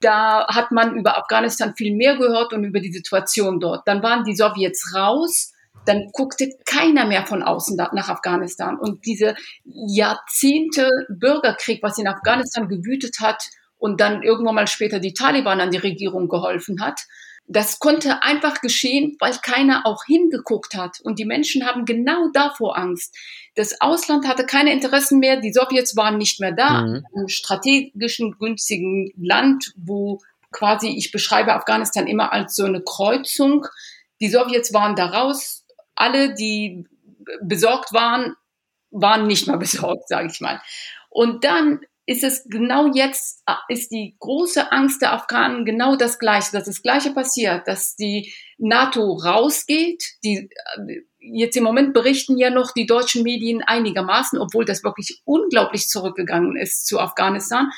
Da hat man über Afghanistan viel mehr gehört und über die Situation dort. Dann waren die Sowjets raus dann guckte keiner mehr von außen nach Afghanistan. Und diese Jahrzehnte Bürgerkrieg, was in Afghanistan gewütet hat und dann irgendwann mal später die Taliban an die Regierung geholfen hat, das konnte einfach geschehen, weil keiner auch hingeguckt hat. Und die Menschen haben genau davor Angst. Das Ausland hatte keine Interessen mehr. Die Sowjets waren nicht mehr da. Mhm. Einem strategischen, günstigen Land, wo quasi, ich beschreibe Afghanistan immer als so eine Kreuzung. Die Sowjets waren da raus alle, die besorgt waren, waren nicht mehr besorgt, sage ich mal. Und dann ist es genau jetzt, ist die große Angst der Afghanen genau das Gleiche, dass das Gleiche passiert, dass die NATO rausgeht. Die, jetzt im Moment berichten ja noch die deutschen Medien einigermaßen, obwohl das wirklich unglaublich zurückgegangen ist zu Afghanistan,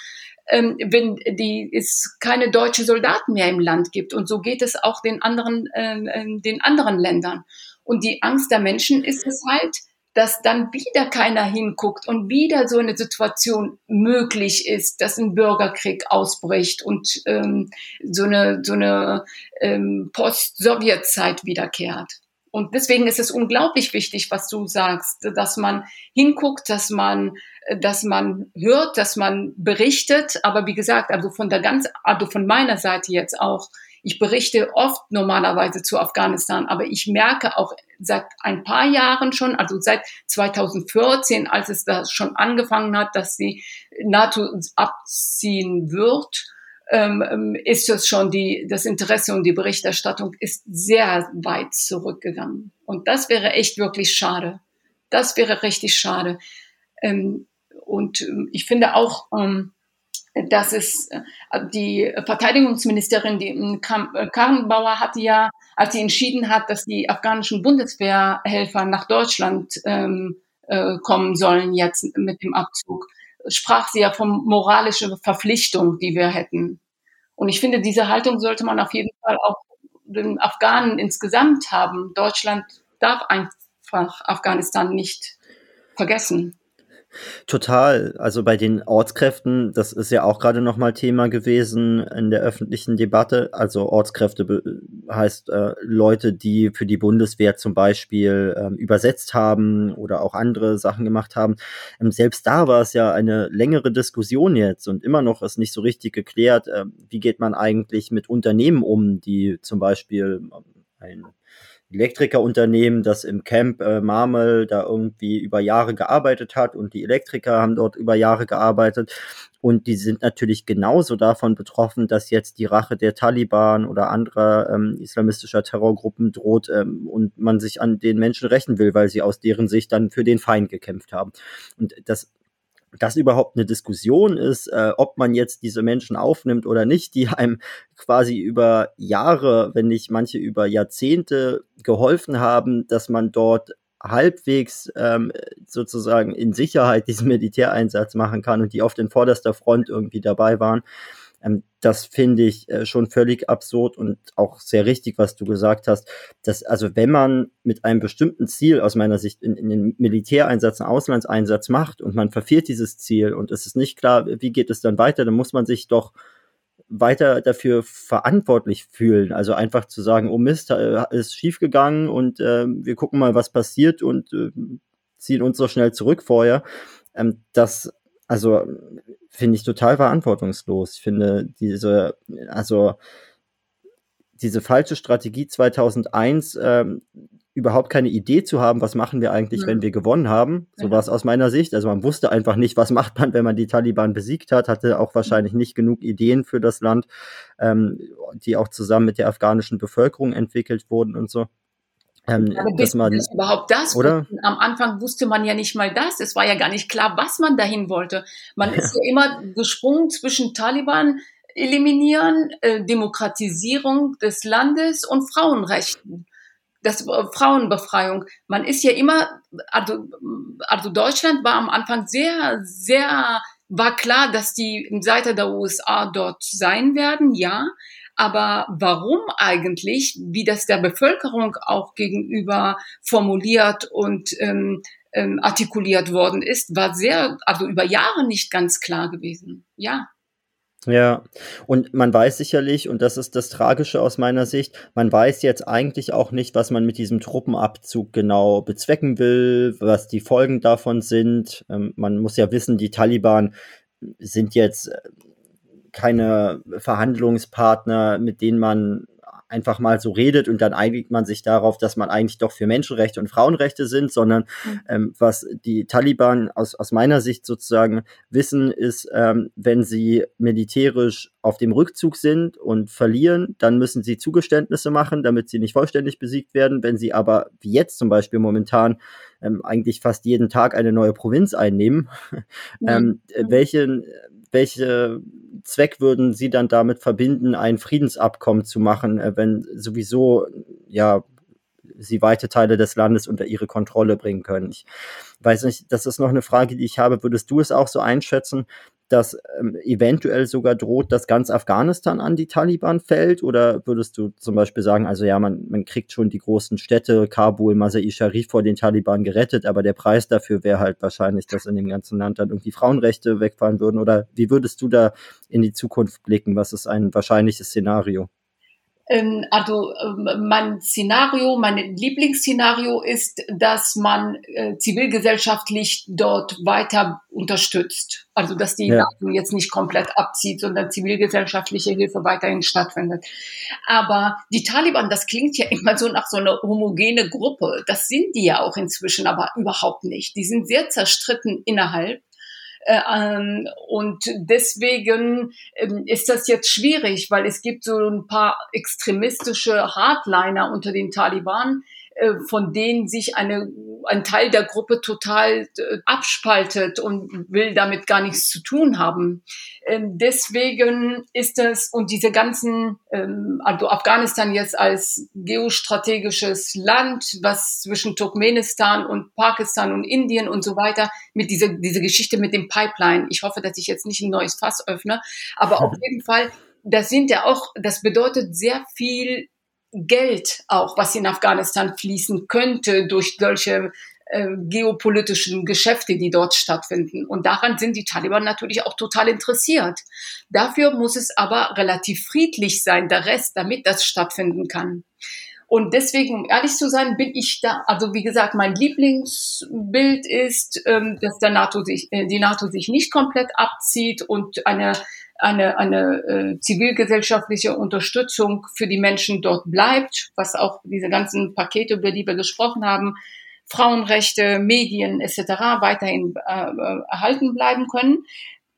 ähm, wenn die, es keine deutsche Soldaten mehr im Land gibt. Und so geht es auch den anderen, äh, den anderen Ländern. Und die Angst der Menschen ist es halt, dass dann wieder keiner hinguckt und wieder so eine Situation möglich ist, dass ein Bürgerkrieg ausbricht und ähm, so eine, so eine ähm, Post-Sowjet-Zeit wiederkehrt. Und deswegen ist es unglaublich wichtig, was du sagst, dass man hinguckt, dass man, dass man hört, dass man berichtet. Aber wie gesagt, also von der ganz, also von meiner Seite jetzt auch, ich berichte oft normalerweise zu Afghanistan, aber ich merke auch seit ein paar Jahren schon, also seit 2014, als es da schon angefangen hat, dass die NATO abziehen wird, ähm, ähm, ist es schon die, das Interesse und die Berichterstattung ist sehr weit zurückgegangen. Und das wäre echt wirklich schade. Das wäre richtig schade. Ähm, und ich finde auch, dass es äh, die Verteidigungsministerin, die äh, Karrenbauer hatte ja, als sie entschieden hat, dass die afghanischen Bundeswehrhelfer nach Deutschland ähm, äh, kommen sollen jetzt mit dem Abzug, sprach sie ja von moralischer Verpflichtung, die wir hätten. Und ich finde, diese Haltung sollte man auf jeden Fall auch den Afghanen insgesamt haben. Deutschland darf einfach Afghanistan nicht vergessen. Total. Also bei den Ortskräften, das ist ja auch gerade nochmal Thema gewesen in der öffentlichen Debatte. Also Ortskräfte heißt äh, Leute, die für die Bundeswehr zum Beispiel ähm, übersetzt haben oder auch andere Sachen gemacht haben. Ähm, selbst da war es ja eine längere Diskussion jetzt und immer noch ist nicht so richtig geklärt, äh, wie geht man eigentlich mit Unternehmen um, die zum Beispiel ähm, ein Elektrikerunternehmen, das im Camp äh, Marmel da irgendwie über Jahre gearbeitet hat und die Elektriker haben dort über Jahre gearbeitet und die sind natürlich genauso davon betroffen, dass jetzt die Rache der Taliban oder anderer ähm, islamistischer Terrorgruppen droht ähm, und man sich an den Menschen rächen will, weil sie aus deren Sicht dann für den Feind gekämpft haben. Und das das überhaupt eine Diskussion ist, äh, ob man jetzt diese Menschen aufnimmt oder nicht, die einem quasi über Jahre, wenn nicht manche über Jahrzehnte geholfen haben, dass man dort halbwegs ähm, sozusagen in Sicherheit diesen Militäreinsatz machen kann und die auf den vorderster Front irgendwie dabei waren. Ähm, das finde ich äh, schon völlig absurd und auch sehr richtig, was du gesagt hast. Dass, also wenn man mit einem bestimmten Ziel aus meiner Sicht in, in den Militäreinsatz, einen Auslandseinsatz macht und man verfehlt dieses Ziel und es ist nicht klar, wie geht es dann weiter, dann muss man sich doch weiter dafür verantwortlich fühlen. Also einfach zu sagen, oh Mist, ist schiefgegangen und äh, wir gucken mal, was passiert und äh, ziehen uns so schnell zurück vorher. Ähm, das, also finde ich total verantwortungslos. Ich finde diese, also diese falsche Strategie 2001, ähm, überhaupt keine Idee zu haben, was machen wir eigentlich, mhm. wenn wir gewonnen haben. So ja. war es aus meiner Sicht. Also man wusste einfach nicht, was macht man, wenn man die Taliban besiegt hat, hatte auch wahrscheinlich nicht genug Ideen für das Land, ähm, die auch zusammen mit der afghanischen Bevölkerung entwickelt wurden und so. Ähm, Aber dass man, das überhaupt das? Oder? Am Anfang wusste man ja nicht mal das. Es war ja gar nicht klar, was man dahin wollte. Man ist ja immer gesprungen zwischen Taliban eliminieren, äh, Demokratisierung des Landes und Frauenrechten. Das äh, Frauenbefreiung. Man ist ja immer, also, also Deutschland war am Anfang sehr, sehr, war klar, dass die Seite der USA dort sein werden, ja. Aber warum eigentlich, wie das der Bevölkerung auch gegenüber formuliert und ähm, ähm, artikuliert worden ist, war sehr, also über Jahre nicht ganz klar gewesen. Ja. Ja, und man weiß sicherlich, und das ist das Tragische aus meiner Sicht, man weiß jetzt eigentlich auch nicht, was man mit diesem Truppenabzug genau bezwecken will, was die Folgen davon sind. Ähm, man muss ja wissen, die Taliban sind jetzt keine Verhandlungspartner, mit denen man einfach mal so redet und dann einigt man sich darauf, dass man eigentlich doch für Menschenrechte und Frauenrechte sind, sondern mhm. ähm, was die Taliban aus, aus meiner Sicht sozusagen wissen, ist, ähm, wenn sie militärisch auf dem Rückzug sind und verlieren, dann müssen sie Zugeständnisse machen, damit sie nicht vollständig besiegt werden. Wenn sie aber, wie jetzt zum Beispiel momentan, ähm, eigentlich fast jeden Tag eine neue Provinz einnehmen, ähm, welchen welche Zweck würden Sie dann damit verbinden, ein Friedensabkommen zu machen, äh, wenn sowieso ja sie weite Teile des Landes unter ihre Kontrolle bringen können? Ich weiß nicht, das ist noch eine Frage, die ich habe. Würdest du es auch so einschätzen, dass ähm, eventuell sogar droht, dass ganz Afghanistan an die Taliban fällt? Oder würdest du zum Beispiel sagen, also ja, man, man kriegt schon die großen Städte, Kabul, Masai Sharif vor den Taliban gerettet, aber der Preis dafür wäre halt wahrscheinlich, dass in dem ganzen Land dann irgendwie Frauenrechte wegfallen würden? Oder wie würdest du da in die Zukunft blicken? Was ist ein wahrscheinliches Szenario? Ähm, also ähm, mein Szenario, mein Lieblingsszenario ist, dass man äh, zivilgesellschaftlich dort weiter unterstützt. Also dass die ja. NATO jetzt nicht komplett abzieht, sondern zivilgesellschaftliche Hilfe weiterhin stattfindet. Aber die Taliban, das klingt ja immer so nach so einer homogene Gruppe. Das sind die ja auch inzwischen, aber überhaupt nicht. Die sind sehr zerstritten innerhalb. Äh, ähm, und deswegen ähm, ist das jetzt schwierig, weil es gibt so ein paar extremistische Hardliner unter den Taliban, von denen sich eine, ein Teil der Gruppe total äh, abspaltet und will damit gar nichts zu tun haben. Ähm, deswegen ist es, und diese ganzen, ähm, also Afghanistan jetzt als geostrategisches Land, was zwischen Turkmenistan und Pakistan und Indien und so weiter, mit dieser, diese Geschichte mit dem Pipeline. Ich hoffe, dass ich jetzt nicht ein neues Fass öffne, aber auf jeden Fall, das sind ja auch, das bedeutet sehr viel Geld auch, was in Afghanistan fließen könnte durch solche äh, geopolitischen Geschäfte, die dort stattfinden. Und daran sind die Taliban natürlich auch total interessiert. Dafür muss es aber relativ friedlich sein, der Rest, damit das stattfinden kann. Und deswegen, um ehrlich zu sein, bin ich da, also wie gesagt, mein Lieblingsbild ist, ähm, dass der NATO sich, äh, die NATO sich nicht komplett abzieht und eine eine, eine äh, zivilgesellschaftliche Unterstützung für die Menschen dort bleibt, was auch diese ganzen Pakete, über die wir gesprochen haben, Frauenrechte, Medien etc. weiterhin äh, erhalten bleiben können.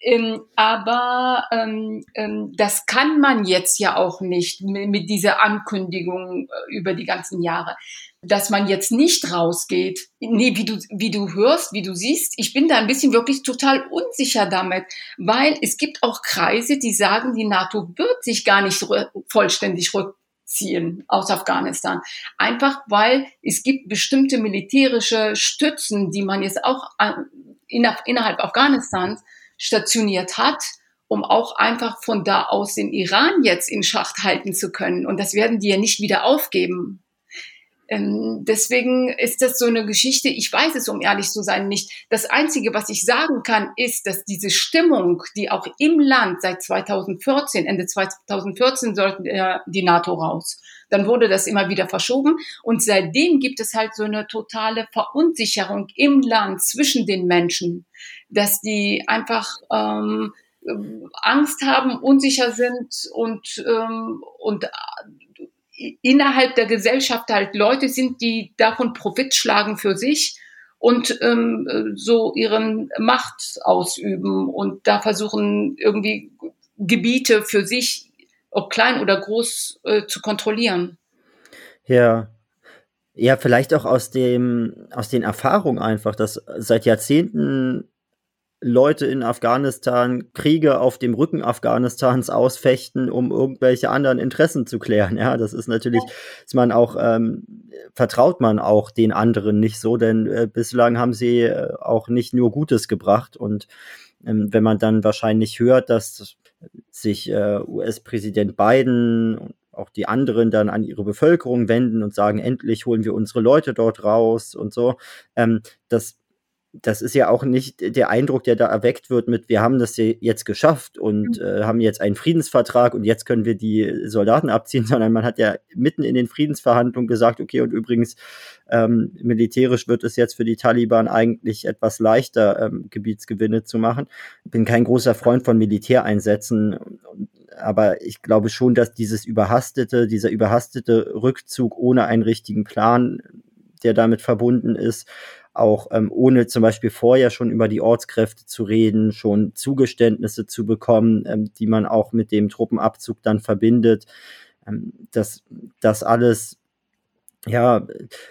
Ähm, aber ähm, ähm, das kann man jetzt ja auch nicht mit, mit dieser Ankündigung äh, über die ganzen Jahre dass man jetzt nicht rausgeht. Nee, wie du, wie du hörst, wie du siehst, ich bin da ein bisschen wirklich total unsicher damit, weil es gibt auch Kreise, die sagen, die NATO wird sich gar nicht vollständig rückziehen aus Afghanistan. Einfach weil es gibt bestimmte militärische Stützen, die man jetzt auch innerhalb Afghanistans stationiert hat um auch einfach von da aus den Iran jetzt in Schacht halten zu können. Und das werden die ja nicht wieder aufgeben. Ähm, deswegen ist das so eine Geschichte, ich weiß es, um ehrlich zu sein, nicht. Das Einzige, was ich sagen kann, ist, dass diese Stimmung, die auch im Land seit 2014, Ende 2014 sollten äh, die NATO raus. Dann wurde das immer wieder verschoben und seitdem gibt es halt so eine totale Verunsicherung im Land zwischen den Menschen, dass die einfach ähm, Angst haben, unsicher sind und, ähm, und innerhalb der Gesellschaft halt Leute sind, die davon Profit schlagen für sich und ähm, so ihren Macht ausüben und da versuchen irgendwie Gebiete für sich, ob klein oder groß, äh, zu kontrollieren. Ja. Ja, vielleicht auch aus dem, aus den Erfahrungen einfach, dass seit Jahrzehnten Leute in Afghanistan Kriege auf dem Rücken Afghanistans ausfechten, um irgendwelche anderen Interessen zu klären. Ja, das ist natürlich, ist man auch, ähm, vertraut man auch den anderen nicht so, denn äh, bislang haben sie äh, auch nicht nur Gutes gebracht. Und ähm, wenn man dann wahrscheinlich hört, dass sich äh, US-Präsident Biden und auch die anderen dann an ihre Bevölkerung wenden und sagen, endlich holen wir unsere Leute dort raus und so, ähm, das das ist ja auch nicht der Eindruck, der da erweckt wird mit, wir haben das jetzt geschafft und mhm. äh, haben jetzt einen Friedensvertrag und jetzt können wir die Soldaten abziehen, sondern man hat ja mitten in den Friedensverhandlungen gesagt, okay, und übrigens ähm, militärisch wird es jetzt für die Taliban eigentlich etwas leichter, ähm, Gebietsgewinne zu machen. Ich bin kein großer Freund von Militäreinsätzen, aber ich glaube schon, dass dieses überhastete, dieser überhastete Rückzug ohne einen richtigen Plan, der damit verbunden ist, auch ähm, ohne zum Beispiel vorher schon über die Ortskräfte zu reden, schon Zugeständnisse zu bekommen, ähm, die man auch mit dem Truppenabzug dann verbindet. Ähm, dass das alles ja,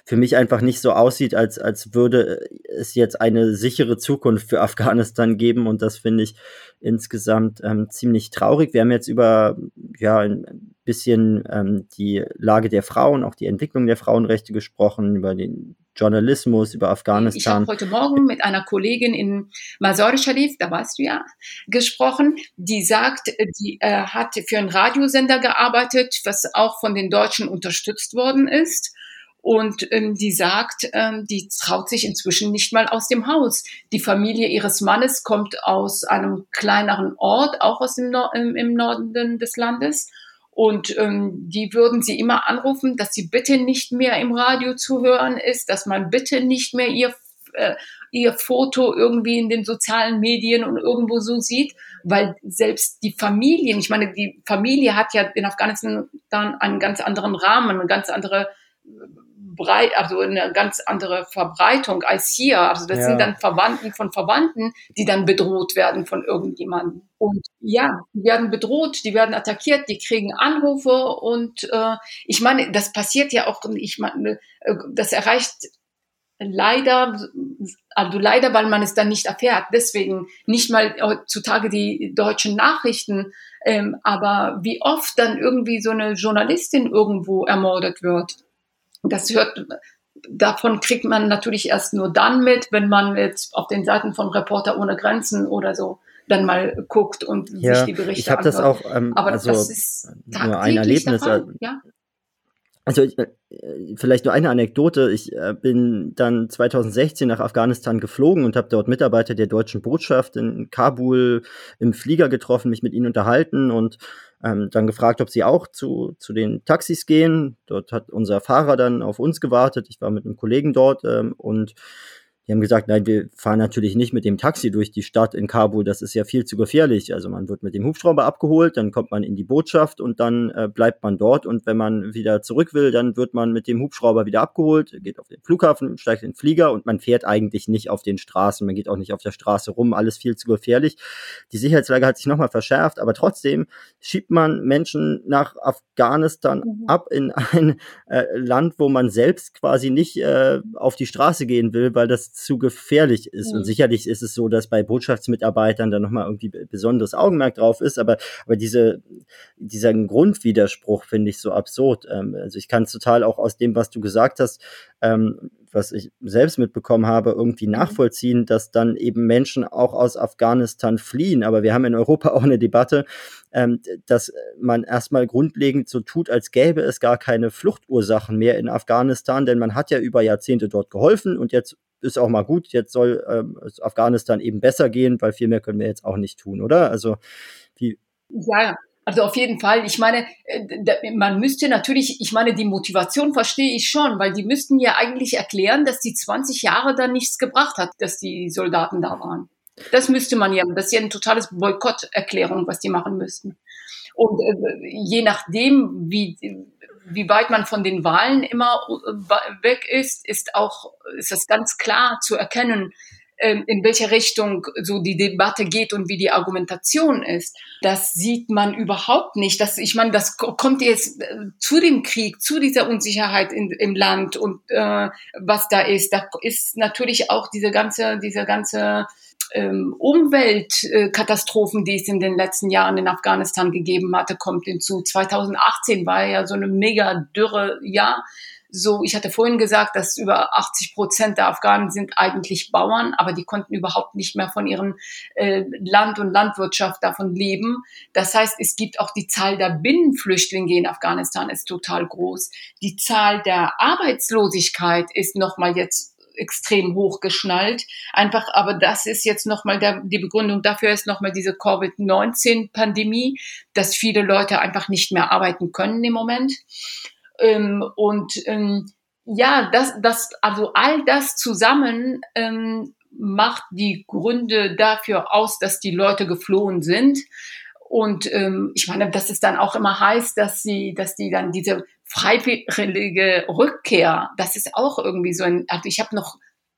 für mich einfach nicht so aussieht, als, als würde es jetzt eine sichere Zukunft für Afghanistan geben. Und das finde ich insgesamt ähm, ziemlich traurig. Wir haben jetzt über ja, ein bisschen ähm, die Lage der Frauen, auch die Entwicklung der Frauenrechte gesprochen, über den Journalismus, über Afghanistan. Ich habe heute Morgen mit einer Kollegin in Mazar Sharif, da warst du ja, gesprochen, die sagt, die äh, hat für einen Radiosender gearbeitet, was auch von den Deutschen unterstützt worden ist. Und ähm, die sagt, ähm, die traut sich inzwischen nicht mal aus dem Haus. Die Familie ihres Mannes kommt aus einem kleineren Ort, auch aus dem Nor im, im Norden des Landes. Und ähm, die würden sie immer anrufen, dass sie bitte nicht mehr im Radio zu hören ist, dass man bitte nicht mehr ihr, äh, ihr Foto irgendwie in den sozialen Medien und irgendwo so sieht, weil selbst die Familien, ich meine, die Familie hat ja in Afghanistan dann einen ganz anderen Rahmen, eine ganz andere breit, also eine ganz andere Verbreitung als hier. Also das ja. sind dann Verwandten von Verwandten, die dann bedroht werden von irgendjemandem. Und ja, die werden bedroht, die werden attackiert, die kriegen Anrufe und äh, ich meine, das passiert ja auch, ich meine, äh, das erreicht leider, also leider, weil man es dann nicht erfährt. Deswegen nicht mal heutzutage die deutschen Nachrichten, ähm, aber wie oft dann irgendwie so eine Journalistin irgendwo ermordet wird. Das hört, davon kriegt man natürlich erst nur dann mit, wenn man jetzt auf den Seiten von Reporter ohne Grenzen oder so dann mal guckt und ja, sich die Berichte Ich habe das auch, ähm, aber also das ist nur ein Erlebnis. Ja? Also äh, vielleicht nur eine Anekdote. Ich äh, bin dann 2016 nach Afghanistan geflogen und habe dort Mitarbeiter der deutschen Botschaft in Kabul im Flieger getroffen, mich mit ihnen unterhalten und ähm, dann gefragt, ob sie auch zu, zu den Taxis gehen. Dort hat unser Fahrer dann auf uns gewartet. Ich war mit einem Kollegen dort ähm, und die haben gesagt, nein, wir fahren natürlich nicht mit dem Taxi durch die Stadt in Kabul, das ist ja viel zu gefährlich. Also man wird mit dem Hubschrauber abgeholt, dann kommt man in die Botschaft und dann äh, bleibt man dort und wenn man wieder zurück will, dann wird man mit dem Hubschrauber wieder abgeholt, geht auf den Flughafen, steigt in den Flieger und man fährt eigentlich nicht auf den Straßen, man geht auch nicht auf der Straße rum, alles viel zu gefährlich. Die Sicherheitslage hat sich nochmal verschärft, aber trotzdem schiebt man Menschen nach Afghanistan mhm. ab in ein äh, Land, wo man selbst quasi nicht äh, auf die Straße gehen will, weil das zu gefährlich ist. Mhm. Und sicherlich ist es so, dass bei Botschaftsmitarbeitern da nochmal irgendwie besonderes Augenmerk drauf ist, aber, aber diese, dieser Grundwiderspruch finde ich so absurd. Ähm, also ich kann es total auch aus dem, was du gesagt hast, ähm, was ich selbst mitbekommen habe, irgendwie mhm. nachvollziehen, dass dann eben Menschen auch aus Afghanistan fliehen. Aber wir haben in Europa auch eine Debatte, ähm, dass man erstmal grundlegend so tut, als gäbe es gar keine Fluchtursachen mehr in Afghanistan, denn man hat ja über Jahrzehnte dort geholfen und jetzt ist auch mal gut, jetzt soll ähm, Afghanistan eben besser gehen, weil viel mehr können wir jetzt auch nicht tun, oder? Also wie. Ja, also auf jeden Fall. Ich meine, äh, man müsste natürlich, ich meine, die Motivation verstehe ich schon, weil die müssten ja eigentlich erklären, dass die 20 Jahre da nichts gebracht hat, dass die Soldaten da waren. Das müsste man ja, das ist ja ein totales Boykotterklärung, was die machen müssten. Und äh, je nachdem, wie, wie weit man von den Wahlen immer äh, weg ist, ist auch, ist das ganz klar zu erkennen, ähm, in welche Richtung so die Debatte geht und wie die Argumentation ist. Das sieht man überhaupt nicht. Das, ich meine, das kommt jetzt äh, zu dem Krieg, zu dieser Unsicherheit in, im Land und äh, was da ist. Da ist natürlich auch diese ganze, diese ganze ähm, Umweltkatastrophen, die es in den letzten Jahren in Afghanistan gegeben hatte, kommt hinzu. 2018 war ja so eine mega dürre Jahr so, ich hatte vorhin gesagt, dass über 80 Prozent der Afghanen sind eigentlich Bauern, aber die konnten überhaupt nicht mehr von ihrem äh, Land und Landwirtschaft davon leben. Das heißt, es gibt auch die Zahl der Binnenflüchtlinge in Afghanistan ist total groß. Die Zahl der Arbeitslosigkeit ist nochmal jetzt extrem hochgeschnallt. Einfach, aber das ist jetzt nochmal der, die Begründung dafür ist nochmal diese Covid-19-Pandemie, dass viele Leute einfach nicht mehr arbeiten können im Moment. Ähm, und ähm, ja, das, das, also all das zusammen ähm, macht die Gründe dafür aus, dass die Leute geflohen sind. Und ähm, ich meine, dass es dann auch immer heißt, dass sie, dass die dann diese freiwillige Rückkehr, das ist auch irgendwie so ein, also ich habe noch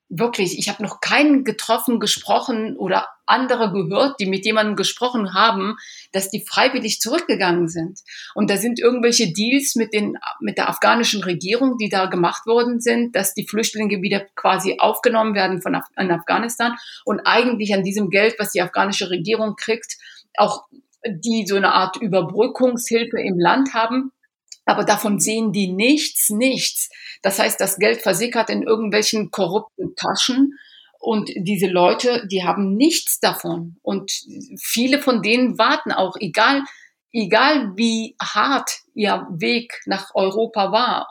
wirklich, ich habe noch keinen getroffen, gesprochen oder andere gehört, die mit jemandem gesprochen haben, dass die freiwillig zurückgegangen sind. Und da sind irgendwelche Deals mit, den, mit der afghanischen Regierung, die da gemacht worden sind, dass die Flüchtlinge wieder quasi aufgenommen werden von Af Afghanistan und eigentlich an diesem Geld, was die afghanische Regierung kriegt, auch die so eine Art Überbrückungshilfe im Land haben. Aber davon sehen die nichts, nichts. Das heißt, das Geld versickert in irgendwelchen korrupten Taschen. Und diese Leute, die haben nichts davon. Und viele von denen warten auch, egal, egal wie hart ihr Weg nach Europa war.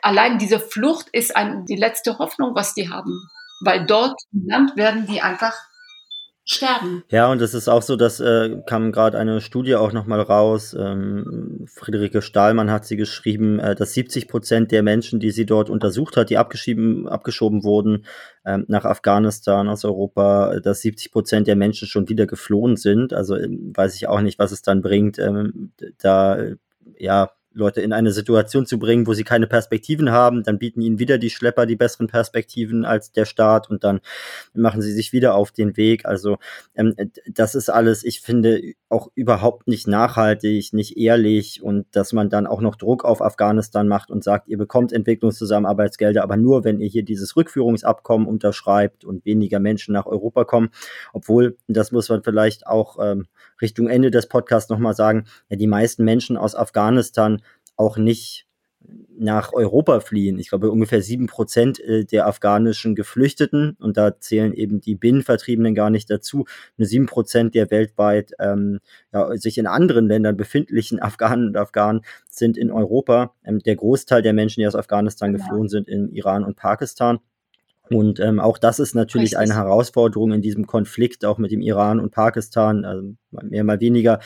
Allein diese Flucht ist ein, die letzte Hoffnung, was die haben. Weil dort im Land werden die einfach sterben. Ja, und es ist auch so, dass äh, kam gerade eine Studie auch nochmal raus. Ähm, Friederike Stahlmann hat sie geschrieben, äh, dass 70 Prozent der Menschen, die sie dort untersucht hat, die abgeschieben, abgeschoben wurden ähm, nach Afghanistan aus Europa, dass 70 Prozent der Menschen schon wieder geflohen sind. Also äh, weiß ich auch nicht, was es dann bringt, ähm, da ja Leute in eine Situation zu bringen, wo sie keine Perspektiven haben, dann bieten ihnen wieder die Schlepper die besseren Perspektiven als der Staat und dann machen sie sich wieder auf den Weg. Also ähm, das ist alles, ich finde, auch überhaupt nicht nachhaltig, nicht ehrlich und dass man dann auch noch Druck auf Afghanistan macht und sagt, ihr bekommt Entwicklungszusammenarbeitsgelder, aber nur, wenn ihr hier dieses Rückführungsabkommen unterschreibt und weniger Menschen nach Europa kommen. Obwohl, das muss man vielleicht auch ähm, Richtung Ende des Podcasts nochmal sagen, ja, die meisten Menschen aus Afghanistan auch nicht nach Europa fliehen. Ich glaube, ungefähr sieben Prozent äh, der afghanischen Geflüchteten, und da zählen eben die Binnenvertriebenen gar nicht dazu, nur sieben Prozent der weltweit ähm, ja, sich in anderen Ländern befindlichen Afghanen und Afghanen sind in Europa. Ähm, der Großteil der Menschen, die aus Afghanistan geflohen sind, in Iran und Pakistan. Und ähm, auch das ist natürlich Richtig. eine Herausforderung in diesem Konflikt, auch mit dem Iran und Pakistan, also mehr mal weniger,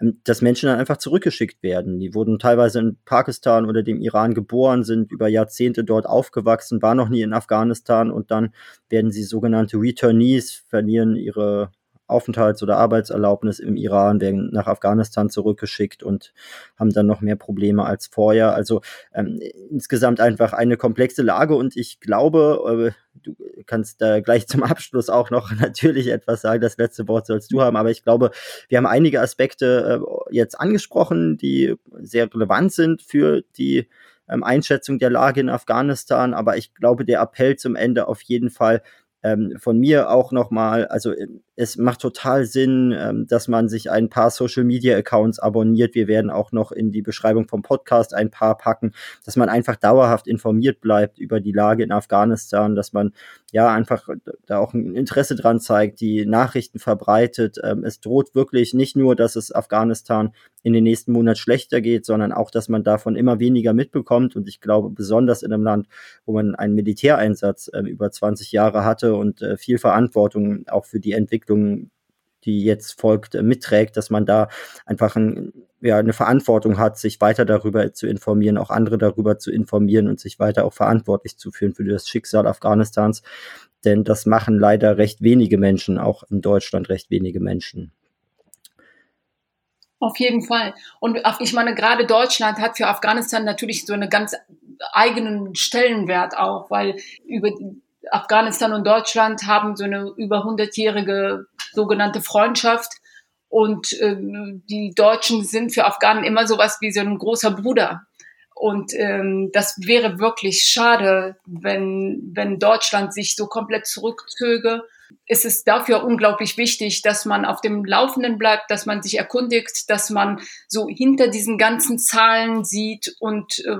ähm, dass Menschen dann einfach zurückgeschickt werden. Die wurden teilweise in Pakistan oder dem Iran geboren, sind über Jahrzehnte dort aufgewachsen, waren noch nie in Afghanistan und dann werden sie sogenannte Returnees, verlieren ihre Aufenthalts- oder Arbeitserlaubnis im Iran, werden nach Afghanistan zurückgeschickt und haben dann noch mehr Probleme als vorher. Also ähm, insgesamt einfach eine komplexe Lage und ich glaube, äh, du kannst da gleich zum Abschluss auch noch natürlich etwas sagen. Das letzte Wort sollst du haben, aber ich glaube, wir haben einige Aspekte äh, jetzt angesprochen, die sehr relevant sind für die ähm, Einschätzung der Lage in Afghanistan. Aber ich glaube, der Appell zum Ende auf jeden Fall, ähm, von mir auch nochmal, also äh, es macht total Sinn, ähm, dass man sich ein paar Social Media Accounts abonniert. Wir werden auch noch in die Beschreibung vom Podcast ein paar packen, dass man einfach dauerhaft informiert bleibt über die Lage in Afghanistan, dass man ja einfach da auch ein Interesse dran zeigt, die Nachrichten verbreitet. Ähm, es droht wirklich nicht nur, dass es Afghanistan in den nächsten Monaten schlechter geht, sondern auch, dass man davon immer weniger mitbekommt. Und ich glaube, besonders in einem Land, wo man einen Militäreinsatz äh, über 20 Jahre hatte und äh, viel Verantwortung auch für die Entwicklung, die jetzt folgt, äh, mitträgt, dass man da einfach ein, ja, eine Verantwortung hat, sich weiter darüber zu informieren, auch andere darüber zu informieren und sich weiter auch verantwortlich zu führen für das Schicksal Afghanistans. Denn das machen leider recht wenige Menschen, auch in Deutschland recht wenige Menschen. Auf jeden Fall. Und ich meine, gerade Deutschland hat für Afghanistan natürlich so einen ganz eigenen Stellenwert auch, weil über Afghanistan und Deutschland haben so eine über hundertjährige sogenannte Freundschaft. Und äh, die Deutschen sind für Afghanen immer sowas wie so ein großer Bruder. Und ähm, das wäre wirklich schade, wenn, wenn Deutschland sich so komplett zurückzöge ist es dafür unglaublich wichtig, dass man auf dem Laufenden bleibt, dass man sich erkundigt, dass man so hinter diesen ganzen Zahlen sieht und äh,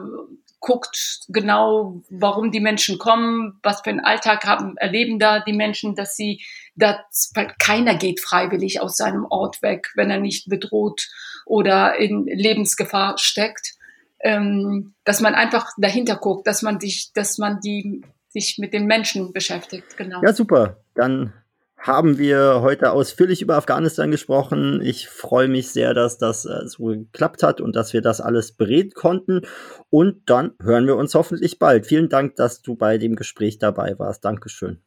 guckt genau, warum die Menschen kommen, was für einen Alltag haben, erleben da die Menschen, dass sie, dass, weil keiner geht freiwillig aus seinem Ort weg, wenn er nicht bedroht oder in Lebensgefahr steckt. Ähm, dass man einfach dahinter guckt, dass man sich, dass man die sich mit den Menschen beschäftigt. Genau. Ja, super. Dann haben wir heute ausführlich über Afghanistan gesprochen. Ich freue mich sehr, dass das äh, so geklappt hat und dass wir das alles bereden konnten. Und dann hören wir uns hoffentlich bald. Vielen Dank, dass du bei dem Gespräch dabei warst. Dankeschön.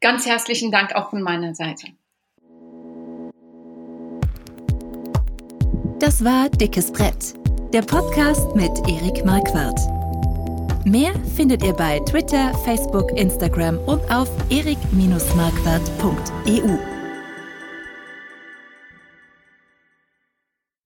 Ganz herzlichen Dank auch von meiner Seite. Das war Dickes Brett, der Podcast mit Erik Marquardt. Mehr findet ihr bei Twitter, Facebook, Instagram und auf erik-marquardt.eu.